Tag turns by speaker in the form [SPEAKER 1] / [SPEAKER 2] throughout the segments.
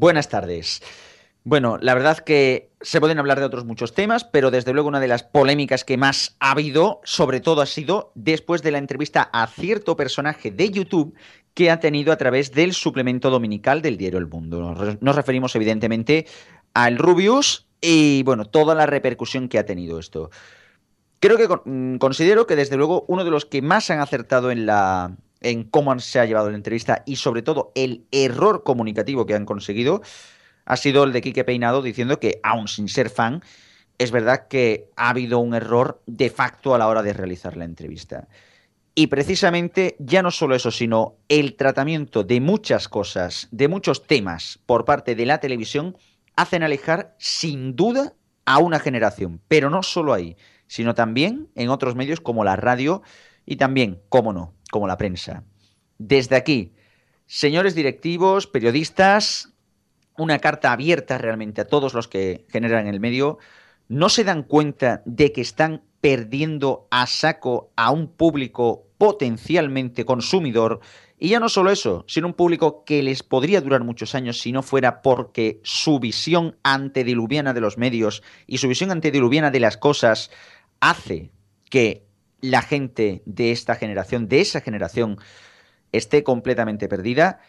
[SPEAKER 1] Buenas tardes. Bueno, la verdad que se pueden hablar de otros muchos temas, pero desde luego una de las polémicas que más ha habido, sobre todo ha sido después de la entrevista a cierto personaje de YouTube que ha tenido a través del suplemento dominical del diario El Mundo. Nos referimos evidentemente al Rubius y bueno, toda la repercusión que ha tenido esto. Creo que mm, considero que desde luego uno de los que más han acertado en la en cómo se ha llevado la entrevista y sobre todo el error comunicativo que han conseguido ha sido el de Quique Peinado diciendo que aun sin ser fan es verdad que ha habido un error de facto a la hora de realizar la entrevista. Y precisamente ya no solo eso, sino el tratamiento de muchas cosas, de muchos temas por parte de la televisión, hacen alejar sin duda a una generación. Pero no solo ahí, sino también en otros medios como la radio y también, cómo no, como la prensa. Desde aquí, señores directivos, periodistas, una carta abierta realmente a todos los que generan el medio, no se dan cuenta de que están perdiendo a saco a un público potencialmente consumidor. Y ya no solo eso, sino un público que les podría durar muchos años si no fuera porque su visión antediluviana de los medios y su visión antediluviana de las cosas hace que la gente de esta generación, de esa generación, esté completamente perdida.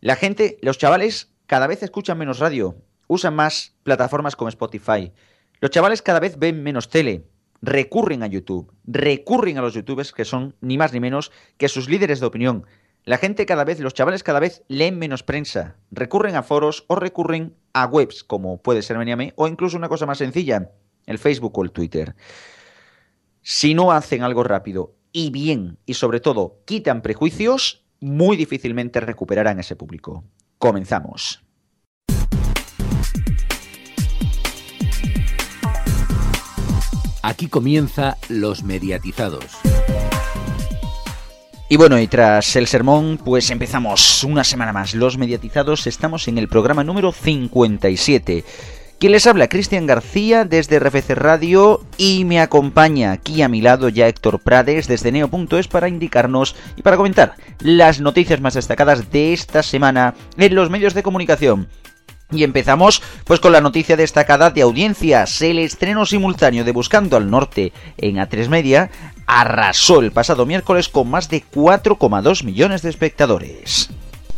[SPEAKER 1] La gente, los chavales, cada vez escuchan menos radio, usan más plataformas como Spotify. Los chavales cada vez ven menos tele, recurren a YouTube, recurren a los youtubers que son ni más ni menos que sus líderes de opinión. La gente cada vez, los chavales cada vez leen menos prensa, recurren a foros o recurren a webs como puede ser Meniame o incluso una cosa más sencilla, el Facebook o el Twitter. Si no hacen algo rápido y bien y sobre todo quitan prejuicios, muy difícilmente recuperarán ese público. Comenzamos.
[SPEAKER 2] Aquí comienza Los Mediatizados.
[SPEAKER 1] Y bueno, y tras el sermón, pues empezamos una semana más. Los Mediatizados, estamos en el programa número 57. Quien les habla, Cristian García desde RFC Radio y me acompaña aquí a mi lado ya Héctor Prades desde Neo.es para indicarnos y para comentar las noticias más destacadas de esta semana en los medios de comunicación. Y empezamos pues con la noticia destacada de audiencias. El estreno simultáneo de Buscando al Norte en A3 Media arrasó el pasado miércoles con más de 4,2 millones de espectadores.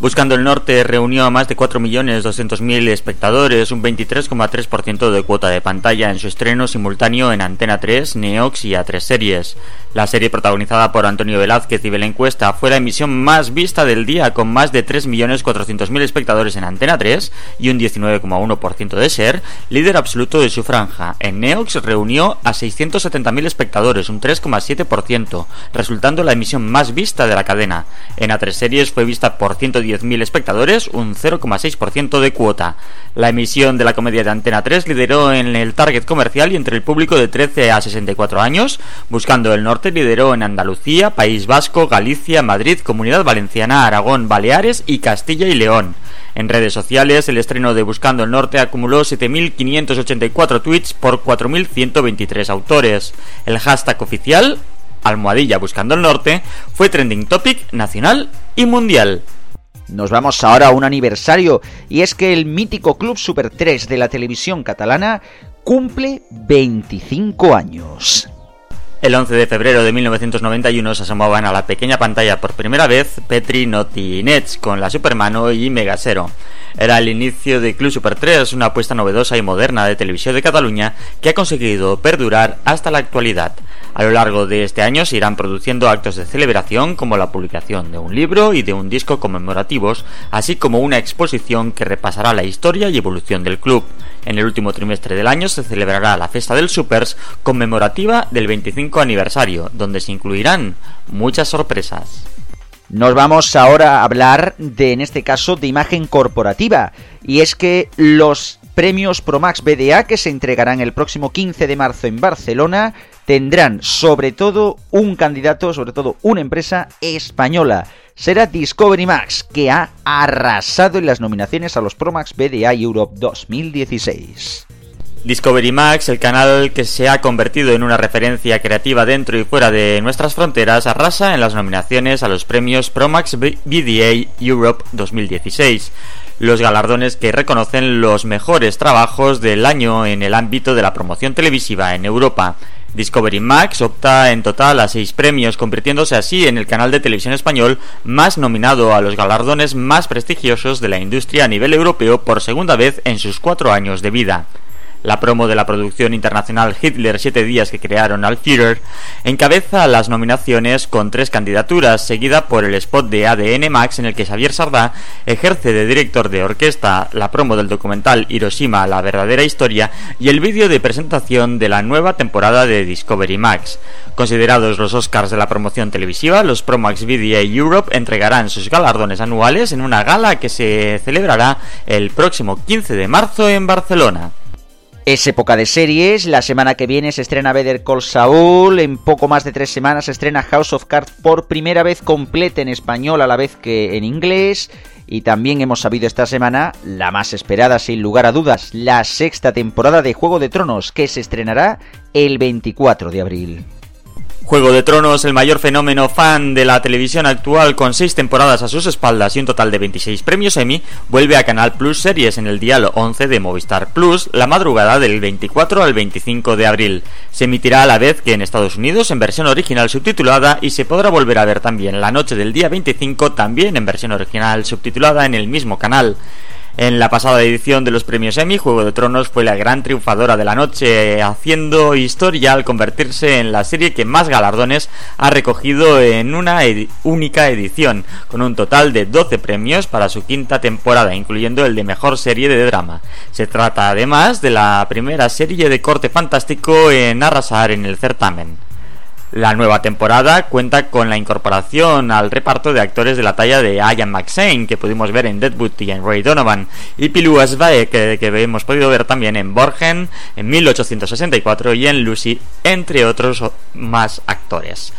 [SPEAKER 3] Buscando el Norte reunió a más de 4.200.000 espectadores, un 23,3% de cuota de pantalla en su estreno simultáneo en Antena 3, Neox y A3 Series. La serie protagonizada por Antonio Velázquez y Belén Cuesta fue la emisión más vista del día con más de 3.400.000 espectadores en Antena 3 y un 19,1% de ser, líder absoluto de su franja. En Neox reunió a 670.000 espectadores, un 3,7%, resultando la emisión más vista de la cadena. En A3 Series fue vista por 110 10.000 espectadores, un 0,6% de cuota. La emisión de la comedia de Antena 3 lideró en el target comercial y entre el público de 13 a 64 años. Buscando el Norte lideró en Andalucía, País Vasco, Galicia, Madrid, Comunidad Valenciana, Aragón, Baleares y Castilla y León. En redes sociales, el estreno de Buscando el Norte acumuló 7.584 tweets por 4.123 autores. El hashtag oficial, almohadilla Buscando el Norte, fue trending topic nacional y mundial.
[SPEAKER 1] Nos vamos ahora a un aniversario y es que el mítico Club Super 3 de la televisión catalana cumple 25 años.
[SPEAKER 3] El 11 de febrero de 1991 se asomaban a la pequeña pantalla por primera vez Petri, Noti y Nets con la Supermano y Megasero. Era el inicio de Club Super 3, una apuesta novedosa y moderna de televisión de Cataluña que ha conseguido perdurar hasta la actualidad. A lo largo de este año se irán produciendo actos de celebración como la publicación de un libro y de un disco conmemorativos, así como una exposición que repasará la historia y evolución del club. En el último trimestre del año se celebrará la Festa del Supers conmemorativa del 25 aniversario, donde se incluirán muchas sorpresas.
[SPEAKER 1] Nos vamos ahora a hablar de, en este caso, de imagen corporativa. Y es que los premios Promax BDA que se entregarán el próximo 15 de marzo en Barcelona tendrán sobre todo un candidato, sobre todo una empresa española. Será Discovery Max, que ha arrasado en las nominaciones a los Promax BDA Europe 2016.
[SPEAKER 3] Discovery Max, el canal que se ha convertido en una referencia creativa dentro y fuera de nuestras fronteras, arrasa en las nominaciones a los premios Promax BDA Europe 2016, los galardones que reconocen los mejores trabajos del año en el ámbito de la promoción televisiva en Europa. Discovery Max opta en total a seis premios, convirtiéndose así en el canal de televisión español más nominado a los galardones más prestigiosos de la industria a nivel europeo por segunda vez en sus cuatro años de vida la promo de la producción internacional Hitler 7 días que crearon al Führer, encabeza las nominaciones con tres candidaturas, seguida por el spot de ADN Max en el que Xavier Sardá ejerce de director de orquesta, la promo del documental Hiroshima, la verdadera historia y el vídeo de presentación de la nueva temporada de Discovery Max. Considerados los Oscars de la promoción televisiva, los Promax VDA Europe entregarán sus galardones anuales en una gala que se celebrará el próximo 15 de marzo en Barcelona.
[SPEAKER 1] Es época de series, la semana que viene se estrena Better Call Saul, en poco más de tres semanas se estrena House of Cards por primera vez completa en español a la vez que en inglés, y también hemos sabido esta semana, la más esperada sin lugar a dudas, la sexta temporada de Juego de Tronos, que se estrenará el 24 de abril.
[SPEAKER 3] Juego de Tronos, el mayor fenómeno fan de la televisión actual con seis temporadas a sus espaldas y un total de 26 premios Emmy, vuelve a Canal Plus Series en el dial 11 de Movistar Plus la madrugada del 24 al 25 de abril. Se emitirá a la vez que en Estados Unidos en versión original subtitulada y se podrá volver a ver también la noche del día 25 también en versión original subtitulada en el mismo canal. En la pasada edición de los premios Emmy, Juego de Tronos fue la gran triunfadora de la noche, haciendo historia al convertirse en la serie que más galardones ha recogido en una única edición, con un total de 12 premios para su quinta temporada, incluyendo el de mejor serie de drama. Se trata además de la primera serie de corte fantástico en arrasar en el certamen. La nueva temporada cuenta con la incorporación al reparto de actores de la talla de Ian McShane, que pudimos ver en Deadwood y en Ray Donovan, y Pilu Asbae, que, que, hemos podido ver también en Borgen, en 1864 y en Lucy, entre otros más actores.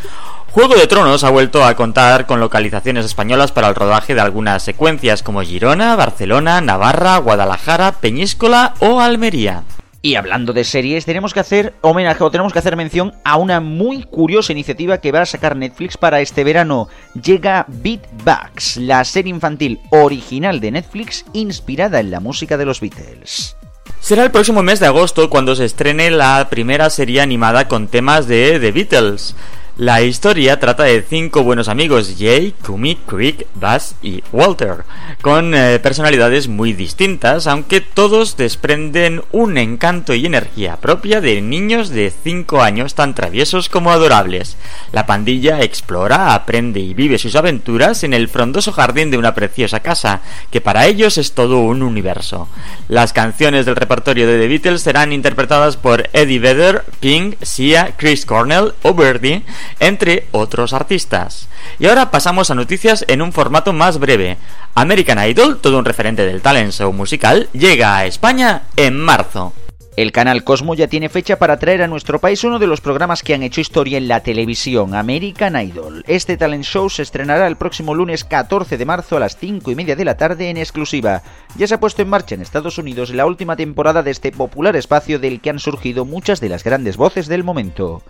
[SPEAKER 3] Juego de Tronos ha vuelto a contar con localizaciones españolas para el rodaje de algunas secuencias como Girona, Barcelona, Navarra, Guadalajara, Peñíscola o Almería.
[SPEAKER 1] Y hablando de series, tenemos que hacer homenaje o tenemos que hacer mención a una muy curiosa iniciativa que va a sacar Netflix para este verano. Llega Beatbox, la serie infantil original de Netflix inspirada en la música de los Beatles.
[SPEAKER 3] Será el próximo mes de agosto cuando se estrene la primera serie animada con temas de The Beatles. La historia trata de cinco buenos amigos, Jay, Kumi, Crick, Buzz y Walter, con eh, personalidades muy distintas, aunque todos desprenden un encanto y energía propia de niños de 5 años tan traviesos como adorables. La pandilla explora, aprende y vive sus aventuras en el frondoso jardín de una preciosa casa, que para ellos es todo un universo. Las canciones del repertorio de The Beatles serán interpretadas por Eddie Vedder, Pink, Sia, Chris Cornell o Birdie, entre otros artistas. Y ahora pasamos a noticias en un formato más breve. American Idol, todo un referente del talent show musical, llega a España en marzo.
[SPEAKER 1] El canal Cosmo ya tiene fecha para traer a nuestro país uno de los programas que han hecho historia en la televisión, American Idol. Este talent show se estrenará el próximo lunes 14 de marzo a las 5 y media de la tarde en exclusiva. Ya se ha puesto en marcha en Estados Unidos la última temporada de este popular espacio del que han surgido muchas de las grandes voces del momento.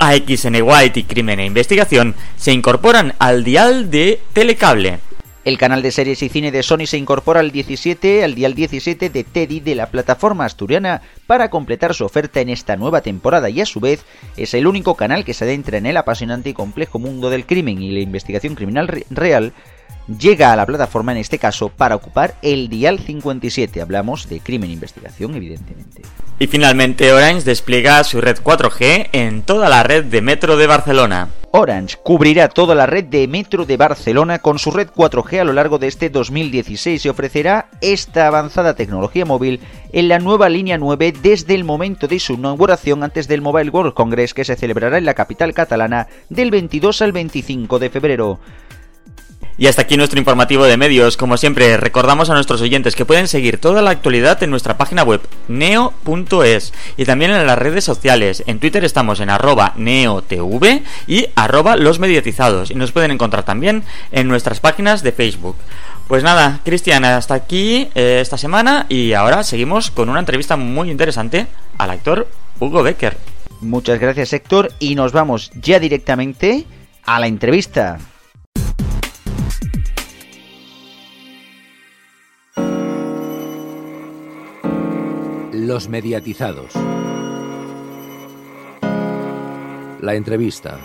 [SPEAKER 3] AXN White y Crimen e Investigación se incorporan al dial de Telecable.
[SPEAKER 1] El canal de series y cine de Sony se incorpora al 17, al dial 17 de Teddy de la plataforma asturiana para completar su oferta en esta nueva temporada y a su vez es el único canal que se adentra en el apasionante y complejo mundo del crimen y la investigación criminal real llega a la plataforma en este caso para ocupar el dial 57. Hablamos de crimen e investigación, evidentemente.
[SPEAKER 3] Y finalmente Orange despliega su red 4G en toda la red de metro de Barcelona.
[SPEAKER 1] Orange cubrirá toda la red de metro de Barcelona con su red 4G a lo largo de este 2016 y ofrecerá esta avanzada tecnología móvil en la nueva línea 9 desde el momento de su inauguración antes del Mobile World Congress que se celebrará en la capital catalana del 22 al 25 de febrero.
[SPEAKER 3] Y hasta aquí nuestro informativo de medios. Como siempre, recordamos a nuestros oyentes que pueden seguir toda la actualidad en nuestra página web neo.es y también en las redes sociales. En Twitter estamos en arroba neotv y arroba los y nos pueden encontrar también en nuestras páginas de Facebook. Pues nada, Cristian, hasta aquí eh, esta semana y ahora seguimos con una entrevista muy interesante al actor Hugo Becker.
[SPEAKER 1] Muchas gracias Héctor y nos vamos ya directamente a la entrevista.
[SPEAKER 2] Los mediatizados. La entrevista.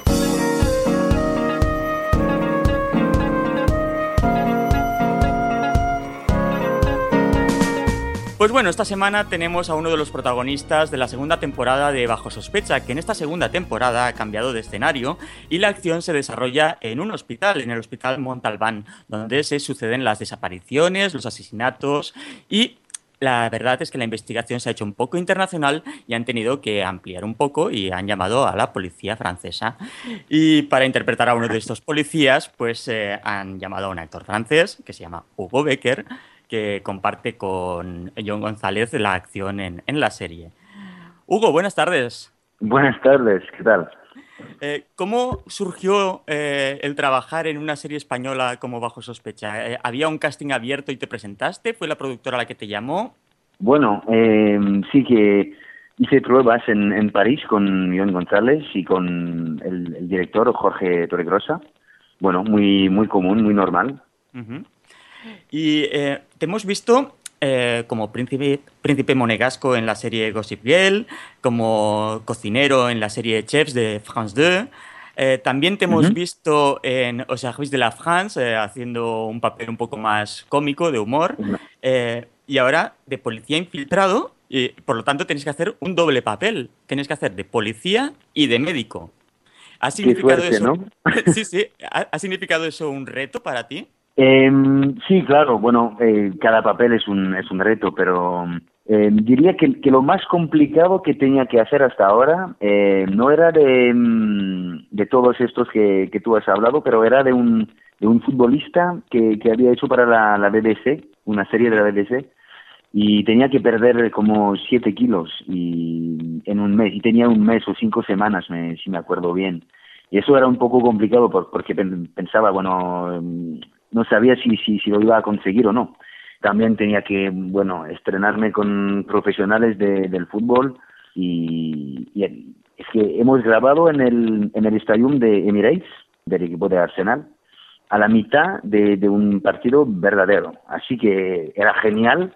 [SPEAKER 3] Pues bueno, esta semana tenemos a uno de los protagonistas de la segunda temporada de Bajo Sospecha, que en esta segunda temporada ha cambiado de escenario y la acción se desarrolla en un hospital, en el Hospital Montalbán, donde se suceden las desapariciones, los asesinatos y la verdad es que la investigación se ha hecho un poco internacional y han tenido que ampliar un poco y han llamado a la policía francesa. Y para interpretar a uno de estos policías, pues eh, han llamado a un actor francés que se llama Hugo Becker, que comparte con John González la acción en, en la serie. Hugo, buenas tardes.
[SPEAKER 4] Buenas tardes, ¿qué tal?
[SPEAKER 3] Eh, ¿Cómo surgió eh, el trabajar en una serie española como Bajo Sospecha? Eh, ¿Había un casting abierto y te presentaste? ¿Fue la productora la que te llamó?
[SPEAKER 4] Bueno, sí que hice pruebas en, en París con John González y con el, el director Jorge Torregrosa. Bueno, muy, muy común, muy normal.
[SPEAKER 3] Y te hemos visto eh, como príncipe, príncipe monegasco en la serie Gossip Girl, como cocinero en la serie Chefs de France 2. Eh, también te hemos visto en Au service de la France, eh, haciendo un papel un poco más cómico, de humor. Y ahora de policía infiltrado, y por lo tanto tienes que hacer un doble papel. Tienes que hacer de policía y de médico. ¿Ha significado
[SPEAKER 4] suerte,
[SPEAKER 3] eso?
[SPEAKER 4] ¿no?
[SPEAKER 3] sí, sí. ¿Ha, ha significado eso un reto para ti?
[SPEAKER 4] Eh, sí, claro, bueno, eh, cada papel es un, es un reto, pero eh, diría que, lo más complicado que tenía que hacer hasta ahora eh, no era de, de todos estos que, que tú has hablado, pero era de un, de un futbolista que, que había hecho para la, la BBC, una serie de la BBC, y tenía que perder como siete kilos y en un mes, y tenía un mes o cinco semanas, me, si me acuerdo bien. Y eso era un poco complicado por- porque pen- pensaba, bueno, no sabía si, si, si lo iba a conseguir o no. También tenía que, bueno, estrenarme con profesionales de- del fútbol y, y es que hemos grabado en el, en el estadio de Emirates, del equipo de Arsenal, a la mitad de, de un partido verdadero. Así que era genial,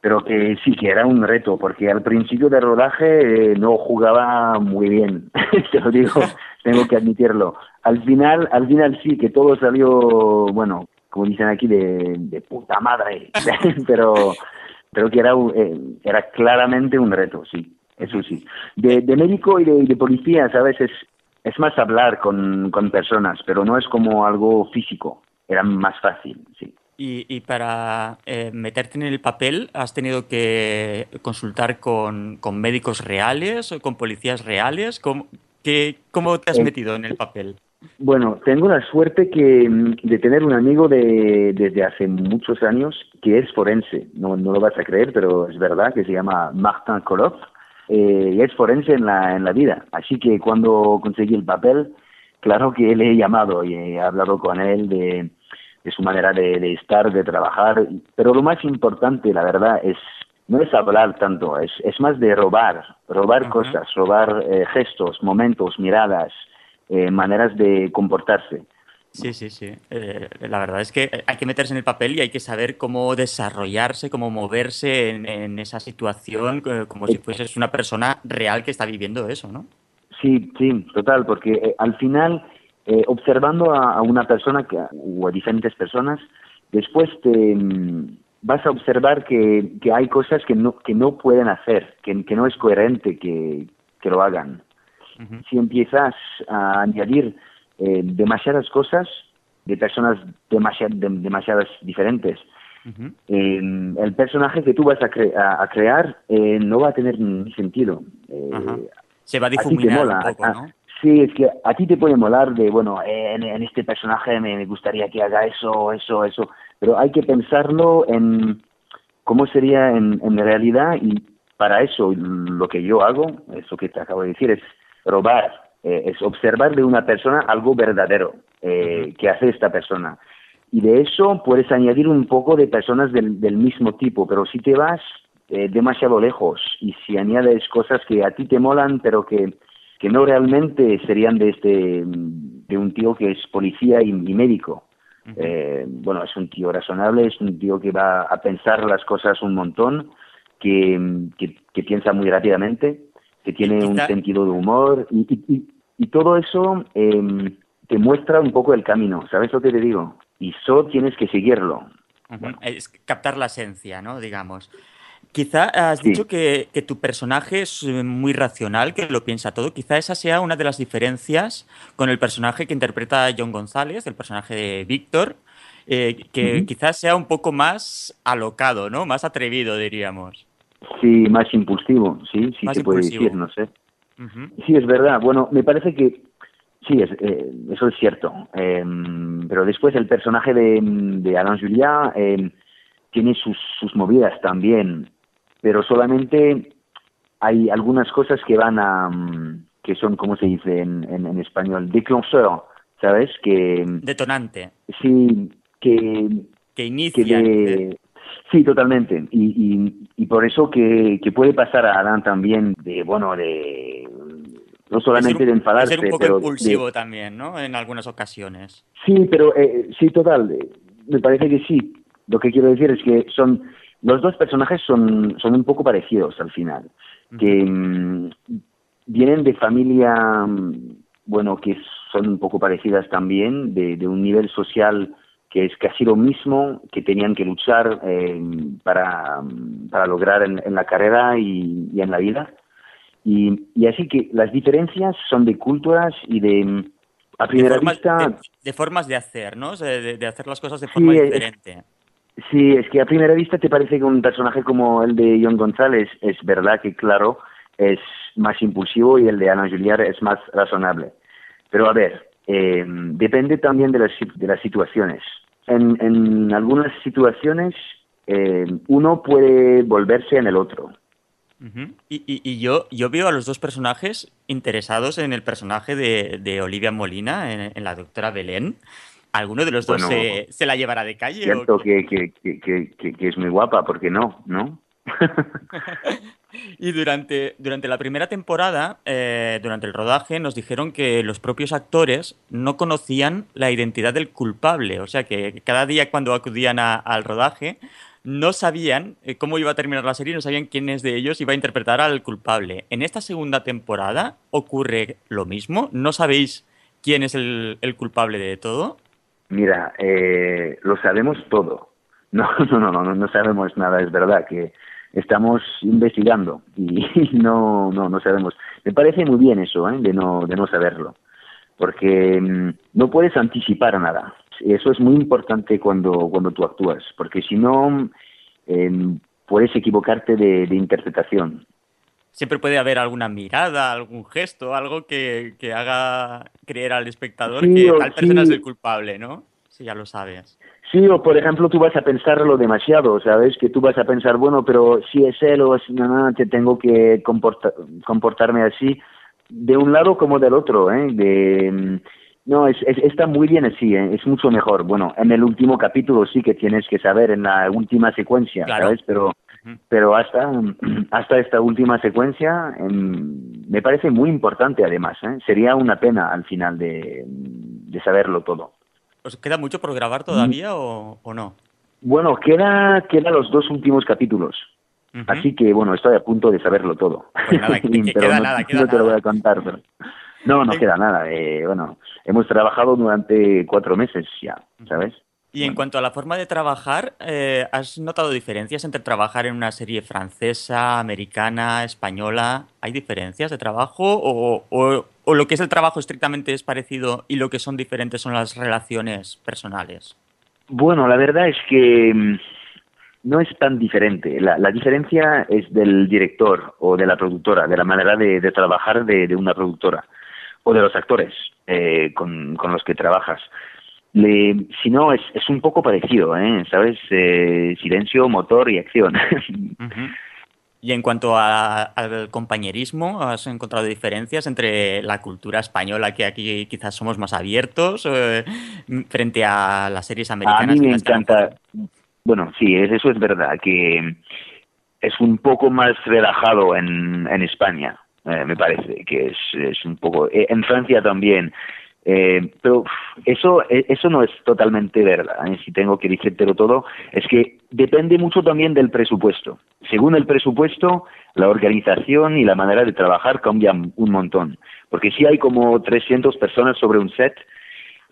[SPEAKER 4] pero que sí que era un reto, porque al principio del rodaje eh, no jugaba muy bien, te lo digo, tengo que admitirlo. Al final, al final sí, que todo salió, bueno, como dicen aquí, de, de puta madre, pero, pero que era, eh, era claramente un reto, sí, eso sí. De, de médico y de, de policía, ¿sabes? Es, es más hablar con, con personas, pero no es como algo físico, era más fácil, sí.
[SPEAKER 3] Y, y para eh, meterte en el papel, ¿has tenido que consultar con, con médicos reales o con policías reales? ¿Cómo, qué- cómo te has
[SPEAKER 4] Eh,
[SPEAKER 3] metido en el papel?
[SPEAKER 4] Bueno, tengo la suerte que, mm, de tener un amigo de, desde hace muchos años que es forense. No, no lo vas a creer, pero es verdad que se llama Martin Koloff eh, y es forense en la, en la vida. Así que cuando conseguí el papel, claro que le he llamado y he hablado con él de, de su manera de, de estar, de trabajar. Pero lo más importante, la verdad, es no es hablar tanto, es, es más de robar, robar cosas, robar eh, gestos, momentos, miradas, eh, maneras de comportarse.
[SPEAKER 3] Sí, sí, sí. Eh, la verdad es que hay que meterse en el papel y hay que saber cómo desarrollarse, cómo moverse en, en esa situación, eh, como si fueses una persona real que está viviendo eso, ¿no?
[SPEAKER 4] Sí, sí, total, porque eh, al final, eh, observando a, a una persona que, o a diferentes personas, después te mm, vas a observar que, que hay cosas que no, que no pueden hacer, que, que no es coherente que, que lo hagan. Si empiezas a añadir eh, demasiadas cosas de personas demasiad, de- demasiadas diferentes, eh, el personaje que tú vas a, cre- a- a crear eh, no va a tener ni sentido. Eh.
[SPEAKER 3] Se va a difuminar
[SPEAKER 4] mola.
[SPEAKER 3] un poco, ¿no?
[SPEAKER 4] Sí, es que a ti te puede molar de, bueno, en, en este personaje me, me gustaría que haga eso, eso, eso, pero hay que pensarlo en cómo sería en, en realidad y para eso lo que yo hago, eso que te acabo de decir, es robar, eh, es observar de una persona algo verdadero eh, que hace esta persona. y de eso puedes añadir un poco de personas del, del mismo tipo, pero si te vas eh, demasiado lejos y si añades cosas que a ti te molan, pero que, que no realmente serían de, este, de un tío que es policía y, y médico. Eh, bueno, es un tío razonable, es un tío que va a pensar las cosas un montón, que, que, que piensa muy rápidamente, que tiene un sentido de humor y, y, y todo eso eh, te muestra un poco el camino, ¿sabes lo que te digo? Y solo tienes que seguirlo.
[SPEAKER 3] Uh -huh. bueno. Es captar la esencia, ¿no? Digamos. Quizá has sí. dicho que, que, tu personaje es eh, muy racional, que lo piensa todo. Quizá esa sea una de las diferencias con el personaje que interpreta John González, el personaje de Víctor, eh, que uh -huh. quizás sea un poco más alocado, ¿no? Más atrevido, diríamos.
[SPEAKER 4] Sí, más impulsivo, sí, sí
[SPEAKER 3] más
[SPEAKER 4] se
[SPEAKER 3] impulsivo.
[SPEAKER 4] puede decir, no sé. Uh -huh. Sí, es verdad. Bueno, me parece que sí, es, eh, eso es cierto. Eh, pero después el personaje de, de Alain Julia eh, tiene sus, sus movidas también pero solamente hay algunas cosas que van a que son como se dice en, en, en español déclencheur sabes que
[SPEAKER 3] detonante
[SPEAKER 4] sí que
[SPEAKER 3] que inicia que de,
[SPEAKER 4] sí totalmente. Y, y, y por eso que, que, puede pasar a Adán también de bueno de no solamente
[SPEAKER 3] un,
[SPEAKER 4] de enfadarse
[SPEAKER 3] ser un poco
[SPEAKER 4] pero
[SPEAKER 3] impulsivo
[SPEAKER 4] de,
[SPEAKER 3] también no en algunas ocasiones.
[SPEAKER 4] Sí pero eh, sí total. Me parece que sí. Lo que quiero decir es que son los dos personajes son, son un poco parecidos al final, uh -huh. que mmm, vienen de familia, bueno, que son un poco parecidas también, de, de, un nivel social que es casi lo mismo, que tenían que luchar eh, para, para, lograr en, en la carrera y, y, en la vida. Y, y, así que las diferencias son de culturas y de... A primera
[SPEAKER 3] de formas,
[SPEAKER 4] vista...
[SPEAKER 3] De, de, formas de hacer, ¿no? De, de, hacer las cosas de forma
[SPEAKER 4] sí,
[SPEAKER 3] diferente.
[SPEAKER 4] Es, Sí, es que a primera vista te parece que un personaje como el de John González es verdad que, claro, es más impulsivo y el de Ana Juliar es más razonable. Pero a ver, eh, depende también de las, de las situaciones. En, en algunas situaciones eh, uno puede volverse en el otro.
[SPEAKER 3] Uh -huh. y, y, y, yo, yo veo a los dos personajes interesados en el personaje de, de Olivia Molina, en, en la doctora Belén. ¿Alguno de los dos bueno, se, se, la llevará de calle?
[SPEAKER 4] Cierto que, que, que, que, es muy guapa, porque no, ¿no?
[SPEAKER 3] y durante, durante la primera temporada, eh, durante el rodaje, nos dijeron que los propios actores no conocían la identidad del culpable. O sea que cada día cuando acudían al rodaje no sabían eh, cómo iba a terminar la serie, no sabían quién es de ellos iba a interpretar al culpable. En esta segunda temporada ocurre lo mismo. ¿No sabéis quién es el, el culpable de todo?
[SPEAKER 4] Mira, eh, lo sabemos todo. No, no, no, no, no sabemos nada, es verdad que estamos investigando y no, no, no sabemos. Me parece muy bien eso, ¿eh? de no, de no saberlo, porque mmm, no puedes anticipar nada. Eso es muy importante cuando, cuando tú actúas, porque si no, eh, puedes equivocarte de, de interpretación
[SPEAKER 3] siempre puede haber alguna mirada, algún gesto, algo que, que haga creer al espectador sí, que tal persona sí. es el culpable, ¿no? Si ya lo sabes.
[SPEAKER 4] Sí, o por ejemplo tú vas a pensarlo demasiado, ¿sabes? Que tú vas a pensar, bueno, pero si es él o es no, no, te tengo que comportar, comportarme así, de un lado como del otro, ¿eh? De, no, es, es, está muy bien así, ¿eh? es mucho mejor. Bueno, en el último capítulo sí que tienes que saber, en la última secuencia,
[SPEAKER 3] claro.
[SPEAKER 4] ¿sabes? Pero pero hasta, hasta esta última secuencia eh, me parece muy importante además. ¿eh? Sería una pena al final de, de, saberlo todo.
[SPEAKER 3] ¿Os queda mucho por grabar todavía o, o, no?
[SPEAKER 4] Bueno, queda, queda los dos últimos capítulos. Uh -huh. Así que bueno, estoy a punto de saberlo todo.
[SPEAKER 3] Pues nada, que, que
[SPEAKER 4] pero
[SPEAKER 3] queda
[SPEAKER 4] no,
[SPEAKER 3] nada, queda
[SPEAKER 4] no te lo voy a contar. Pero... No, no queda nada. Eh, bueno, hemos trabajado durante cuatro meses ya, ¿sabes?
[SPEAKER 3] Y en cuanto a la forma de trabajar, eh, ¿has notado diferencias entre trabajar en una serie francesa, americana, española? ¿Hay diferencias de trabajo o, o, o, lo que es el trabajo estrictamente es parecido y lo que son diferentes son las relaciones personales?
[SPEAKER 4] Bueno, la verdad es que mm, no es tan diferente. La, la diferencia es del director o de la productora, de la manera de, de trabajar de, de, una productora o de los actores eh, con, con los que trabajas le, si no, es, es un poco parecido, ¿eh? ¿sabes? Eh, silencio, motor y acción.
[SPEAKER 3] Uh -huh. Y en cuanto al compañerismo, ¿has encontrado diferencias entre la cultura española, que aquí quizás somos más abiertos, eh, frente a las series americanas?
[SPEAKER 4] A mí me encanta. Bueno, sí, eso es verdad, que es un poco más relajado en, en España, eh, me parece, que es, es un poco. Eh, en Francia también. Eh, pero eso, eh, eso no es totalmente verdad, ¿eh? si tengo que decírtelo todo, es que depende mucho también del presupuesto. Según el presupuesto, la organización y la manera de trabajar cambian un montón. Porque si hay como 300 personas sobre un set,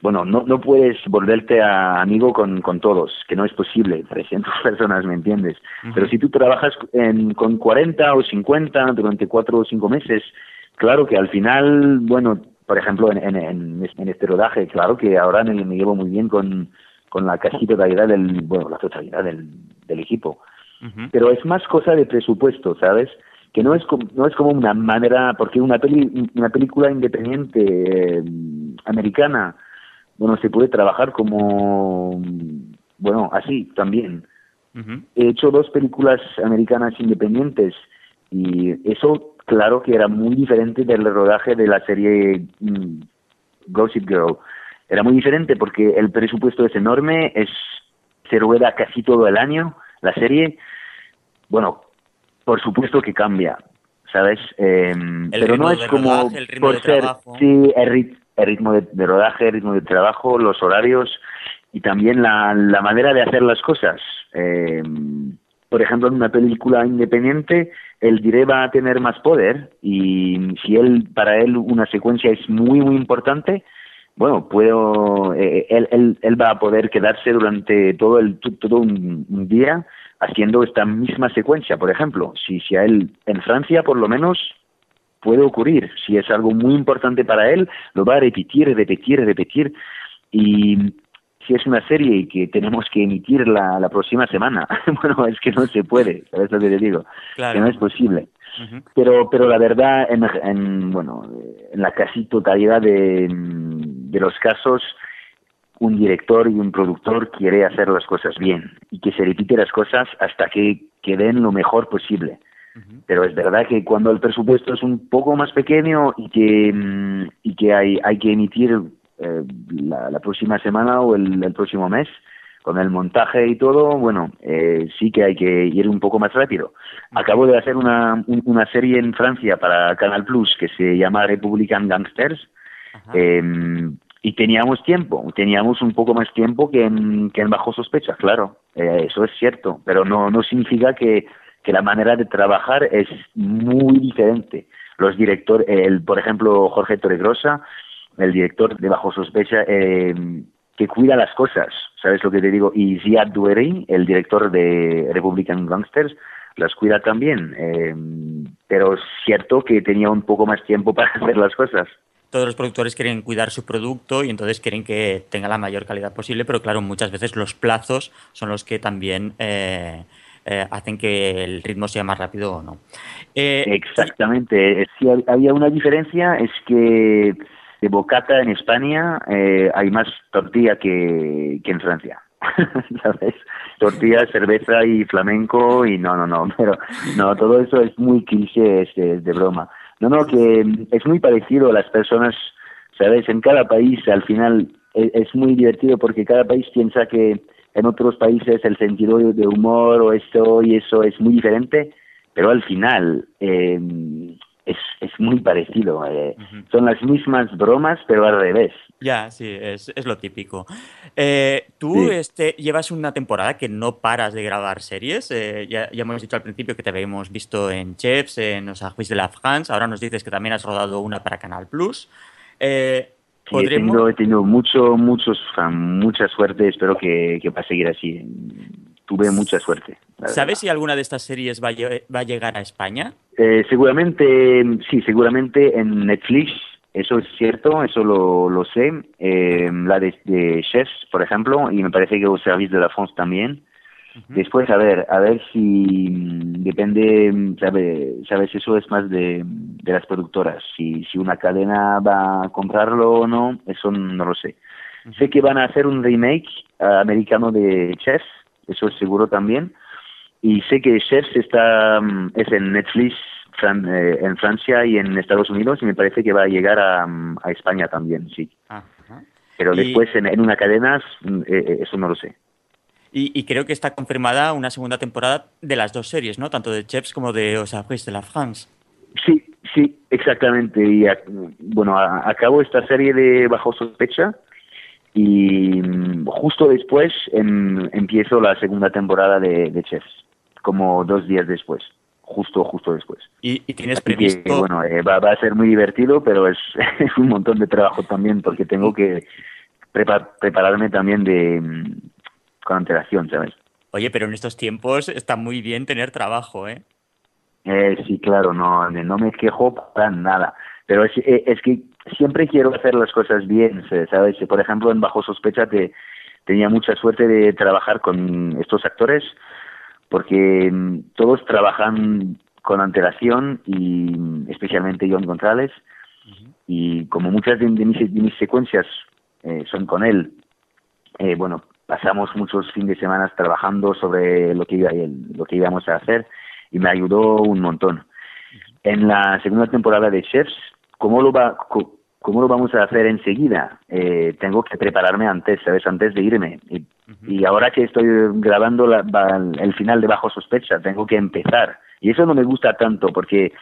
[SPEAKER 4] bueno, no, no puedes volverte a amigo con, con todos, que no es posible, 300 personas, ¿me entiendes? Pero si tú trabajas en, con 40 o 50 durante 4 o 5 meses, claro que al final, bueno, por ejemplo, en, en, en, este rodaje, claro que ahora me, me, llevo muy bien con, con la casi totalidad del, bueno, la totalidad del, del equipo. Uh -huh. Pero es más cosa de presupuesto, ¿sabes? Que no es como, no es como una manera, porque una peli, una película independiente eh, americana, bueno, se puede trabajar como, bueno, así también. Uh -huh. He hecho dos películas americanas independientes y eso claro que era muy diferente del rodaje de la serie mm, Gossip Girl. Era muy diferente porque el presupuesto es enorme, es se rueda casi todo el año la serie. Bueno, por supuesto que cambia, ¿sabes? Eh, pero no es como
[SPEAKER 3] rodaje, el ritmo
[SPEAKER 4] por
[SPEAKER 3] de
[SPEAKER 4] ser
[SPEAKER 3] trabajo.
[SPEAKER 4] sí el, rit- el ritmo de, de rodaje, el ritmo de trabajo, los horarios y también la, la manera de hacer las cosas. Eh, por ejemplo, en una película independiente, el diré va a tener más poder y si él, para él una secuencia es muy, muy importante, bueno, puedo, eh, él, él, él, va a poder quedarse durante todo, el, todo un, un, día haciendo esta misma secuencia, por ejemplo. Si, si a él, en Francia por lo menos, puede ocurrir. Si es algo muy importante para él, lo va a repetir, repetir, repetir. Y si es una serie que tenemos que emitir la, la próxima semana, bueno, es que no se puede, ¿sabes lo que te digo?
[SPEAKER 3] Claro.
[SPEAKER 4] Que no es posible. Uh -huh. Pero, pero la verdad, en, en, bueno, en la casi totalidad de, de los casos, un director y un productor quiere hacer las cosas bien y que se repite las cosas hasta que queden lo mejor posible. Uh -huh. Pero es verdad que cuando el presupuesto es un poco más pequeño y que, y que hay, hay que emitir eh, la, la, próxima semana o el, el, próximo mes, con el montaje y todo, bueno, eh, sí que hay que ir un poco más rápido. Acabo de hacer una, una serie en Francia para Canal Plus que se llama Republican Gangsters eh, y teníamos tiempo, teníamos un poco más tiempo que en, que en Bajo Sospecha, claro, eh, eso es cierto, pero no, no significa que, que la manera de trabajar es muy diferente. Los directores, el, por ejemplo, Jorge Torregrosa, el director de Bajo Sospecha, eh, que cuida las cosas, ¿sabes lo que te digo? Y Ziad Dueri, el director de Republican Gangsters, las cuida también. Eh, pero es cierto que tenía un poco más tiempo para hacer las cosas.
[SPEAKER 3] Todos los productores quieren cuidar su producto y entonces quieren que tenga la mayor calidad posible, pero claro, muchas veces los plazos son los que también eh, eh, hacen que el ritmo sea más rápido o no.
[SPEAKER 4] Exactamente. Si había una diferencia es que de bocata en España eh, hay más tortilla que, que en Francia. ¿Sabes? Tortilla, cerveza y flamenco y no, no, no, pero no, todo eso es muy cliché, es de, broma. No, no, que es muy parecido las personas, ¿sabes? En cada país al final es, es muy divertido porque cada país piensa que en otros países el sentido de humor o esto y eso es muy diferente, pero al final eh, es, es muy parecido. Eh, uh -huh. Son las mismas bromas, pero al revés.
[SPEAKER 3] Ya, sí, es, es lo típico. Eh, tú sí. este, llevas una temporada que no paras de grabar series. Eh, ya, ya, hemos dicho al principio que te habíamos visto en Chefs, en Los Ajuis de la France. Ahora nos dices que también has rodado una para Canal Plus.
[SPEAKER 4] Sí, he tenido, he tenido mucho, muchos, mucha suerte. Espero que, que va a seguir así. Tuve mucha suerte.
[SPEAKER 3] ¿Sabes si alguna de estas series va a, va a llegar a España?
[SPEAKER 4] Eh, seguramente, sí, seguramente en Netflix. Eso es cierto, eso lo, lo sé. Eh, la de, de, Chefs, por ejemplo, y me parece que el Service de la France también. Uh -huh. Después, a ver, a ver si depende, sabe, sabes, eso es más de, de las productoras. Si, si una cadena va a comprarlo o no, eso no lo sé. Uh -huh. Sé que van a hacer un remake uh, americano de Chess, eso es seguro también. Y sé que Chefs está, mm, es en Netflix eh, en Francia y en Estados Unidos y me parece que va a llegar a, mm, España también, sí. Pero después en, una cadena, mm, eh, eso no lo sé.
[SPEAKER 3] Y, creo que está confirmada una segunda temporada de las dos series, ¿no? Tanto de Chefs como de Os de la France.
[SPEAKER 4] Sí, sí, exactamente. Y bueno, acabo esta serie de Bajo Sospecha y justo después em, empiezo la segunda temporada de, de Chefs como dos días después, justo, justo después.
[SPEAKER 3] ¿Y, tienes previsto?
[SPEAKER 4] bueno, eh, va, a ser muy divertido, pero es, es, un montón de trabajo también porque tengo que prepararme también de mm, con antelación, ¿sabes?
[SPEAKER 3] Oye, pero en estos tiempos está muy bien tener trabajo, ¿eh?
[SPEAKER 4] eh sí, claro, no, no me quejo para nada. Pero es, eh, es que siempre quiero hacer las cosas bien, ¿sabes? Por ejemplo, en Bajo Sospecha te, tenía mucha suerte de trabajar con estos actores porque mm, todos trabajan con antelación y mm, especialmente John González. Y como muchas de, mis, secuencias eh, son con él, eh, bueno, pasamos muchos fines de semana trabajando sobre lo que, iba, lo que íbamos a hacer y me ayudó un montón. En la segunda temporada de Chefs, ¿cómo lo va, ¿cómo lo vamos a hacer enseguida? Eh, tengo que prepararme antes, ¿sabes? Antes de irme. Y, ahora que estoy grabando el final de Bajo Sospecha, tengo que empezar. Y eso no me gusta tanto porque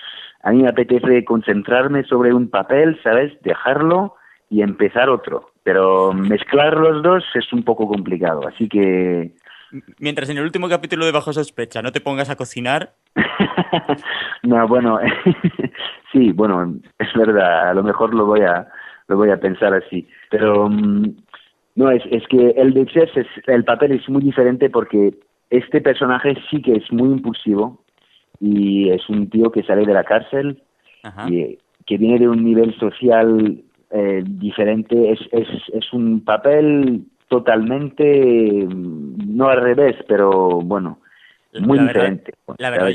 [SPEAKER 4] a mí me apetece concentrarme sobre un papel, ¿sabes? Dejarlo y empezar otro. Pero mezclar los dos es un poco complicado, así que...
[SPEAKER 3] Mientras en el último capítulo de Bajo Sospecha no te pongas a cocinar.
[SPEAKER 4] no, bueno, Sí, bueno, es verdad, a lo mejor lo voy a, lo voy a pensar así. Pero mm, no, es, es que el de Chess, es, el papel es muy diferente porque este personaje sí que es muy impulsivo y es un tío que sale de la cárcel y que viene de un nivel social eh, diferente. Es, es, es un papel totalmente, mm, no al revés, pero bueno, muy diferente.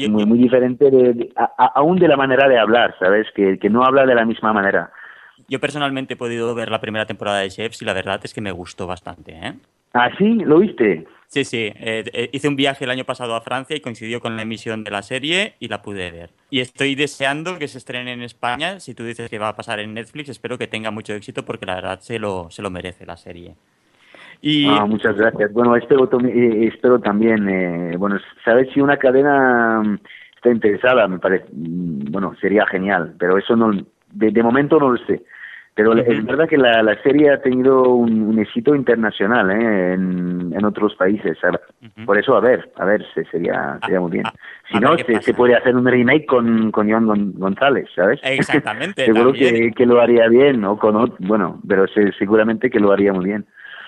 [SPEAKER 4] muy, muy diferente de, aún de la manera de hablar, ¿sabes? Que, que no habla de la misma manera.
[SPEAKER 3] Yo personalmente he podido ver la primera temporada de Chefs y la verdad es que me gustó bastante, ¿eh?
[SPEAKER 4] ¿Ah, sí? ¿Lo viste?
[SPEAKER 3] Sí, sí. Eh, eh, hice un viaje el año pasado a Francia y coincidió con la emisión de la serie y la pude ver. Y estoy deseando que se estrene en España. Si tú dices que va a pasar en Netflix, espero que tenga mucho éxito porque la verdad se lo, se lo merece la serie.
[SPEAKER 4] Ah, muchas gracias. Bueno, espero, eh, espero también, eh, bueno, sabes si una cadena mm, está interesada, me parece, mm, bueno, sería genial, pero eso no, de, momento no lo sé. Pero es verdad que la, la, serie ha tenido un, éxito internacional ¿eh? en, en, otros países. Por eso, a ver, a ver, sería, sería muy bien. si no, se, puede hacer un remake con, con John González, ¿sabes?
[SPEAKER 3] Exactamente.
[SPEAKER 4] Seguro que, que, lo haría bien, o con bueno, pero seguramente que lo haría muy bien.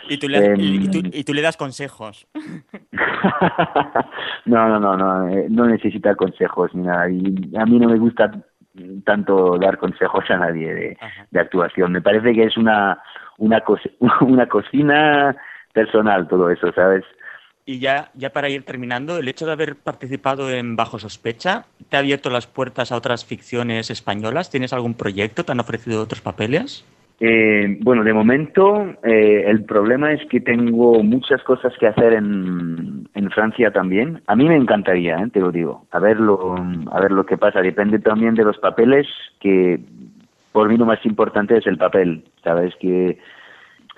[SPEAKER 3] Y tú, le, y, tú, em, y tú le das consejos.
[SPEAKER 4] no, no, no, no, eh, no necesita consejos ni nada. Y a mí no me gusta tanto dar consejos a nadie de, de actuación. Me parece que es una, una, una cocina personal todo eso, ¿sabes?
[SPEAKER 3] Y ya, ya para ir terminando, el hecho de haber participado en Bajo Sospecha, ¿te ha abierto las puertas a otras ficciones españolas? ¿Tienes algún proyecto? ¿Te han ofrecido otros papeles?
[SPEAKER 4] Eh, bueno, de momento eh, el problema es que tengo muchas cosas que hacer en, Francia también. A mí me encantaría, eh, te lo digo, a ver, lo, a ver lo que pasa. Depende también de los papeles, que por mí lo más importante es el papel. Sabes que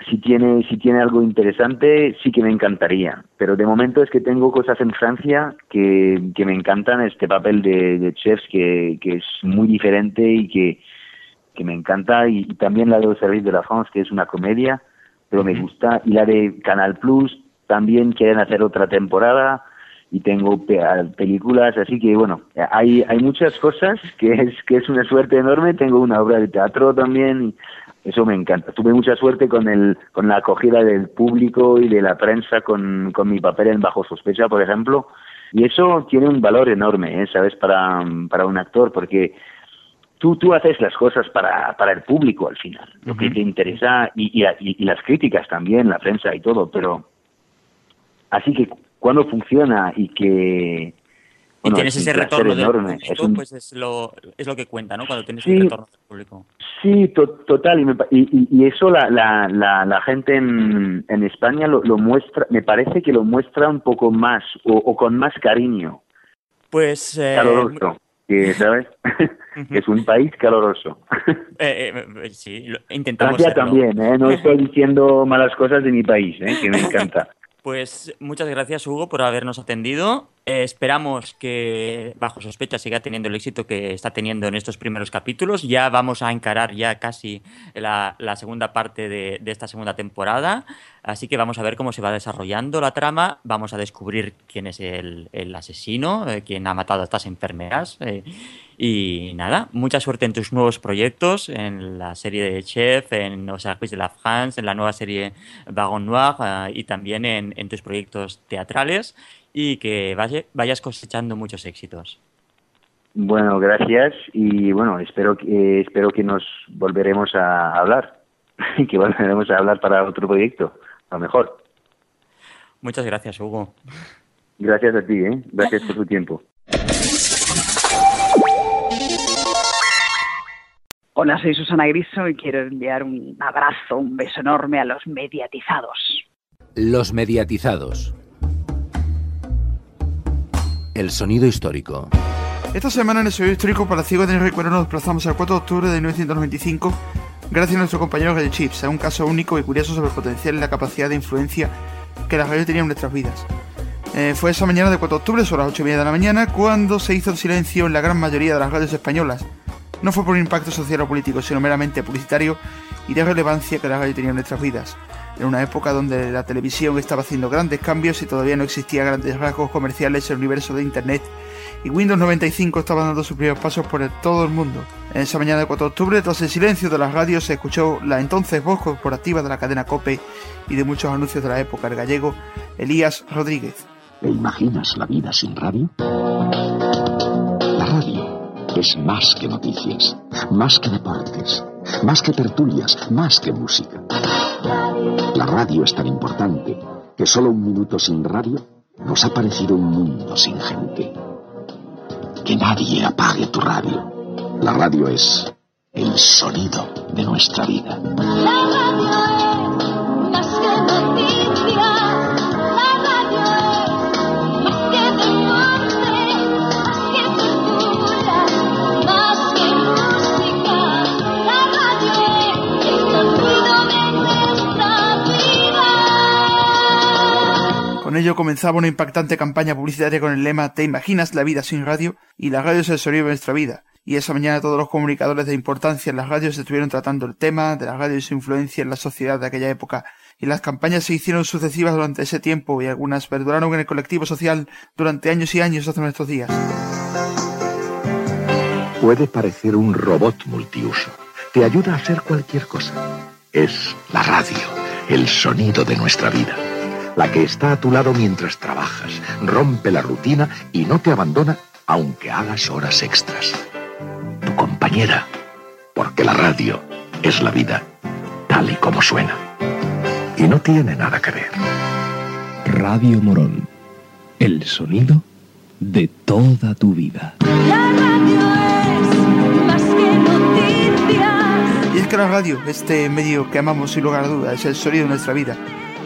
[SPEAKER 4] si tiene, si tiene algo interesante, sí que me encantaría. Pero de momento es que tengo cosas en Francia que, que me encantan. Este papel de, de chefs que, que es muy diferente y que que me encanta, y, también la de Los Servicios de la France, que es una comedia, pero me gusta, y la de Canal Plus, también quieren hacer otra temporada, y tengo películas, así que bueno, hay, hay muchas cosas que es, que es una suerte enorme, tengo una obra de teatro también, y eso me encanta. Tuve mucha suerte con, el, con la acogida del público y de la prensa con, con mi papel en Bajo Sospecha, por ejemplo, y eso tiene un valor enorme, ¿eh? ¿sabes? Para, para un actor, porque tú, tú haces las cosas para, para el público al final, lo que te interesa y, y, las críticas también, la prensa y todo, pero así que cuando funciona y que
[SPEAKER 3] y tienes ese retorno del público, pues es lo, es lo que cuenta, ¿no? Cuando tienes un retorno del público.
[SPEAKER 4] Sí, total. Y, y, eso la, la, la, gente en, en España lo, lo, muestra, me parece que lo muestra un poco más o, con más cariño.
[SPEAKER 3] Pues... Eh,
[SPEAKER 4] que, ¿sabes? es un país caloroso.
[SPEAKER 3] Eh, eh, eh, sí, intentamos
[SPEAKER 4] Francia también, ¿eh? No estoy diciendo malas cosas de mi país, ¿eh? Que me encanta.
[SPEAKER 3] Pues muchas gracias, Hugo, por habernos atendido. Eh, esperamos que Bajo Sospecha siga teniendo el éxito que está teniendo en estos primeros capítulos. Ya vamos a encarar ya casi la, segunda parte de, esta segunda temporada. Así que vamos a ver cómo se va desarrollando la trama. Vamos a descubrir quién es el, asesino, eh, quién ha matado a estas enfermeras. Eh, y nada, mucha suerte en tus nuevos proyectos, en la serie de Chef, en Los de la France, en la nueva serie Vagon Noir y también en, en tus proyectos teatrales y que vayas cosechando muchos éxitos.
[SPEAKER 4] Bueno, gracias y bueno, espero que espero que nos volveremos a hablar, que volveremos a hablar para otro proyecto, a lo mejor.
[SPEAKER 3] Muchas gracias, Hugo.
[SPEAKER 4] Gracias a ti, ¿eh? gracias por tu tiempo.
[SPEAKER 5] Hola, soy Susana Griso y quiero enviar un abrazo, un beso enorme a los mediatizados.
[SPEAKER 2] Los mediatizados el sonido histórico.
[SPEAKER 6] Esta semana en el sonido histórico para Ciego de Recuerdo nos desplazamos al 4 de octubre de 1995 gracias a nuestro compañero de Chips, a un caso único y curioso sobre el potencial y la capacidad de influencia que la radio tenía en nuestras vidas. Eh, fue esa mañana de 4 de octubre, sobre las 8 y media de la mañana, cuando se hizo el silencio en la gran mayoría de las radios españolas. No fue por un impacto social o político, sino meramente publicitario y de relevancia que la radio tenía en nuestras vidas en una época donde la televisión estaba haciendo grandes cambios y todavía no existía grandes rasgos comerciales en el universo de Internet y Windows 95 estaba dando sus primeros pasos por todo el mundo. En esa mañana de 4 de octubre, tras el silencio de las radios, se escuchó la entonces voz corporativa de la cadena COPE y de muchos anuncios de la época, el gallego Elías Rodríguez.
[SPEAKER 7] ¿Te imaginas la vida sin radio? La radio es más que noticias, más que deportes, más que tertulias, más que música. La radio es tan importante que solo un minuto sin radio nos ha parecido un mundo sin gente. Que nadie apague tu radio. La radio es el sonido de nuestra vida.
[SPEAKER 6] Comenzaba una impactante campaña publicitaria con el lema ¿Te imaginas la vida sin radio? Y la radio es el sonido de nuestra vida. Y esa mañana todos los comunicadores de importancia en las radios estuvieron tratando el tema de la radio y su influencia en la sociedad de aquella época. Y las campañas se hicieron sucesivas durante ese tiempo y algunas perduraron en el colectivo social durante años y años hasta nuestros días.
[SPEAKER 7] Puede parecer un robot multiuso. Te ayuda a hacer cualquier cosa. Es la radio, el sonido de nuestra vida la que está a tu lado mientras trabajas, rompe la rutina y no te abandona aunque hagas horas extras. Tu compañera, porque la radio es la vida, tal y como suena. Y no tiene nada que ver.
[SPEAKER 2] Radio Morón, el sonido de toda tu vida.
[SPEAKER 6] La radio es más que noticias. Y es que la radio, este medio que amamos sin lugar a dudas, es el sonido de nuestra vida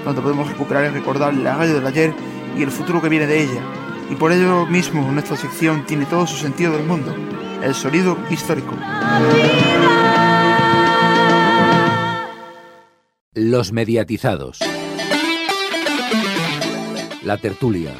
[SPEAKER 6] donde podemos recuperar y recordar la radio del ayer y el futuro que viene de ella. Y por ello mismo nuestra sección tiene todo su sentido del mundo, el sonido histórico.
[SPEAKER 2] Los mediatizados. La tertulia.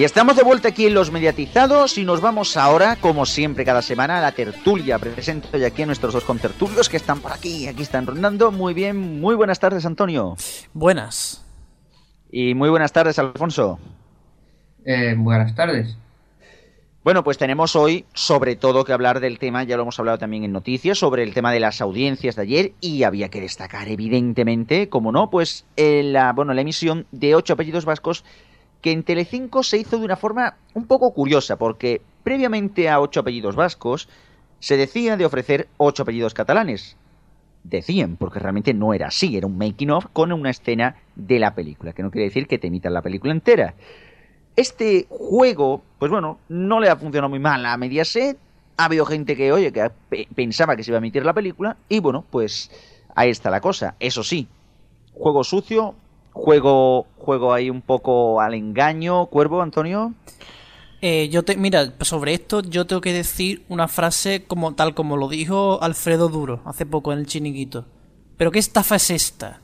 [SPEAKER 1] Y estamos de vuelta aquí en Los Mediatizados y nos vamos ahora, como siempre, cada semana a la tertulia. Presento ya aquí a nuestros dos contertulios que están por aquí, aquí están rondando. Muy bien, muy buenas tardes, Antonio.
[SPEAKER 8] Buenas.
[SPEAKER 1] Y muy buenas tardes, Alfonso.
[SPEAKER 9] Eh, buenas tardes.
[SPEAKER 1] Bueno, pues tenemos hoy sobre todo que hablar del tema, ya lo hemos hablado también en noticias, sobre el tema de las audiencias de ayer y había que destacar evidentemente, como no, pues la, bueno, la emisión de ocho apellidos vascos que en Telecinco se hizo de una forma un poco curiosa, porque previamente a ocho apellidos vascos se decía de ofrecer ocho apellidos catalanes. Decían, porque realmente no era así, era un making of con una escena de la película, que no quiere decir que te emitan la película entera. Este juego, pues bueno, no le ha funcionado muy mal a Mediaset. Ha habido gente que, oye, que pensaba que se iba a emitir la película. Y bueno, pues ahí está la cosa. Eso sí, juego sucio, juego, juego ahí un poco al engaño. Cuervo, Antonio.
[SPEAKER 8] Eh, yo te, mira, sobre esto yo tengo que decir una frase como tal como lo dijo Alfredo Duro hace poco en el chiniquito. Pero qué estafa es esta.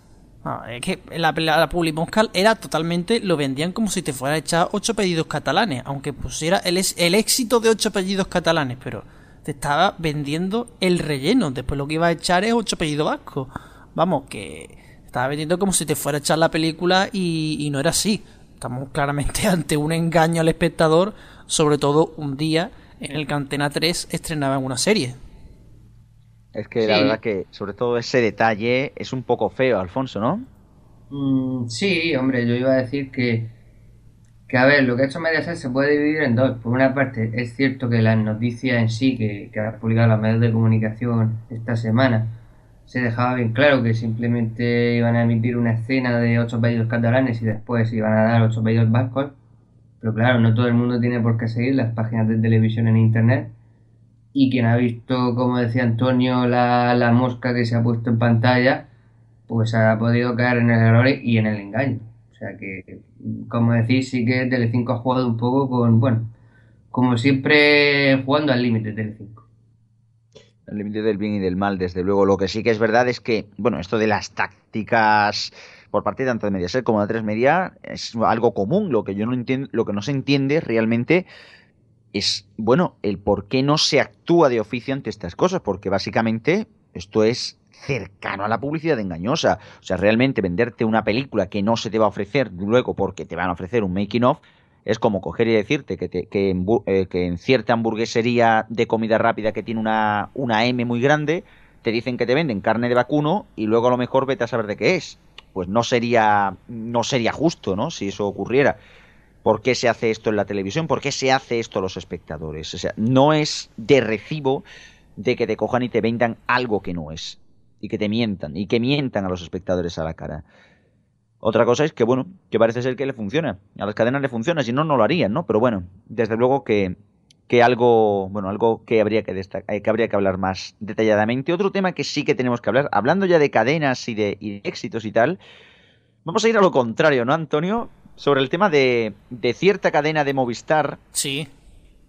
[SPEAKER 8] Es que la, la, Publimoscal era totalmente, lo vendían como si te fuera a echar ocho pedidos catalanes, aunque pusiera el, el éxito de ocho apellidos catalanes, pero te estaba vendiendo el relleno. Después lo que iba a echar es ocho apellidos vascos. Vamos, que estaba vendiendo como si te fuera a echar la película y, y no era así. Estamos claramente ante un engaño al espectador, sobre todo un día en el que Antena 3 estrenaba una serie.
[SPEAKER 1] Es que la verdad que, sobre todo ese detalle, es un poco feo, Alfonso, ¿no?
[SPEAKER 9] Mm, sí, hombre, yo iba a decir que, que, a ver, lo que ha hecho Mediaset se puede dividir en dos. Por una parte, es cierto que las noticias en sí, que, que ha publicado los medios de comunicación esta semana, se dejaba bien claro que simplemente iban a emitir una escena de ocho pedidos catalanes y después iban a dar ocho pedidos vascos. Pero claro, no todo el mundo tiene por qué seguir las páginas de televisión en internet. Y quien ha visto, como decía Antonio, la, la mosca que se ha puesto en pantalla, pues ha podido caer en el error y en el engaño. O sea que, como decís, sí que Telecinco ha jugado un poco con, bueno, como siempre jugando al límite Telecinco
[SPEAKER 1] el límite del bien y del mal, desde luego. Lo que sí que es verdad es que, bueno, esto de las tácticas por parte de tanto de Mediaset como de tres Media es algo común. Lo que yo no entiendo, lo que no se entiende realmente es, bueno, el por qué no se actúa de oficio ante estas cosas, porque básicamente esto es cercano a la publicidad engañosa. O sea, realmente venderte una película que no se te va a ofrecer luego porque te van a ofrecer un making of es como coger y decirte que, en, eh, que, en, cierta hamburguesería de comida rápida que tiene una, una M muy grande, te dicen que te venden carne de vacuno y luego a lo mejor vete a saber de qué es. Pues no sería, no sería justo, ¿no? Si eso ocurriera. ¿Por qué se hace esto en la televisión? ¿Por qué se hace esto a los espectadores? O sea, no es de recibo de que te cojan y te vendan algo que no es. Y que te mientan. Y que mientan a los espectadores a la cara. Otra cosa es que, bueno, que parece ser que le funciona. A las cadenas le funciona, si no, no lo harían, ¿no? Pero bueno, desde luego que, que algo, bueno, algo que habría que, destacar, que habría que hablar más detalladamente. Otro tema que sí que tenemos que hablar, hablando ya de cadenas y de, y de éxitos y tal, vamos a ir a lo contrario, ¿no, Antonio? Sobre el tema de, de cierta cadena de Movistar.
[SPEAKER 8] Sí.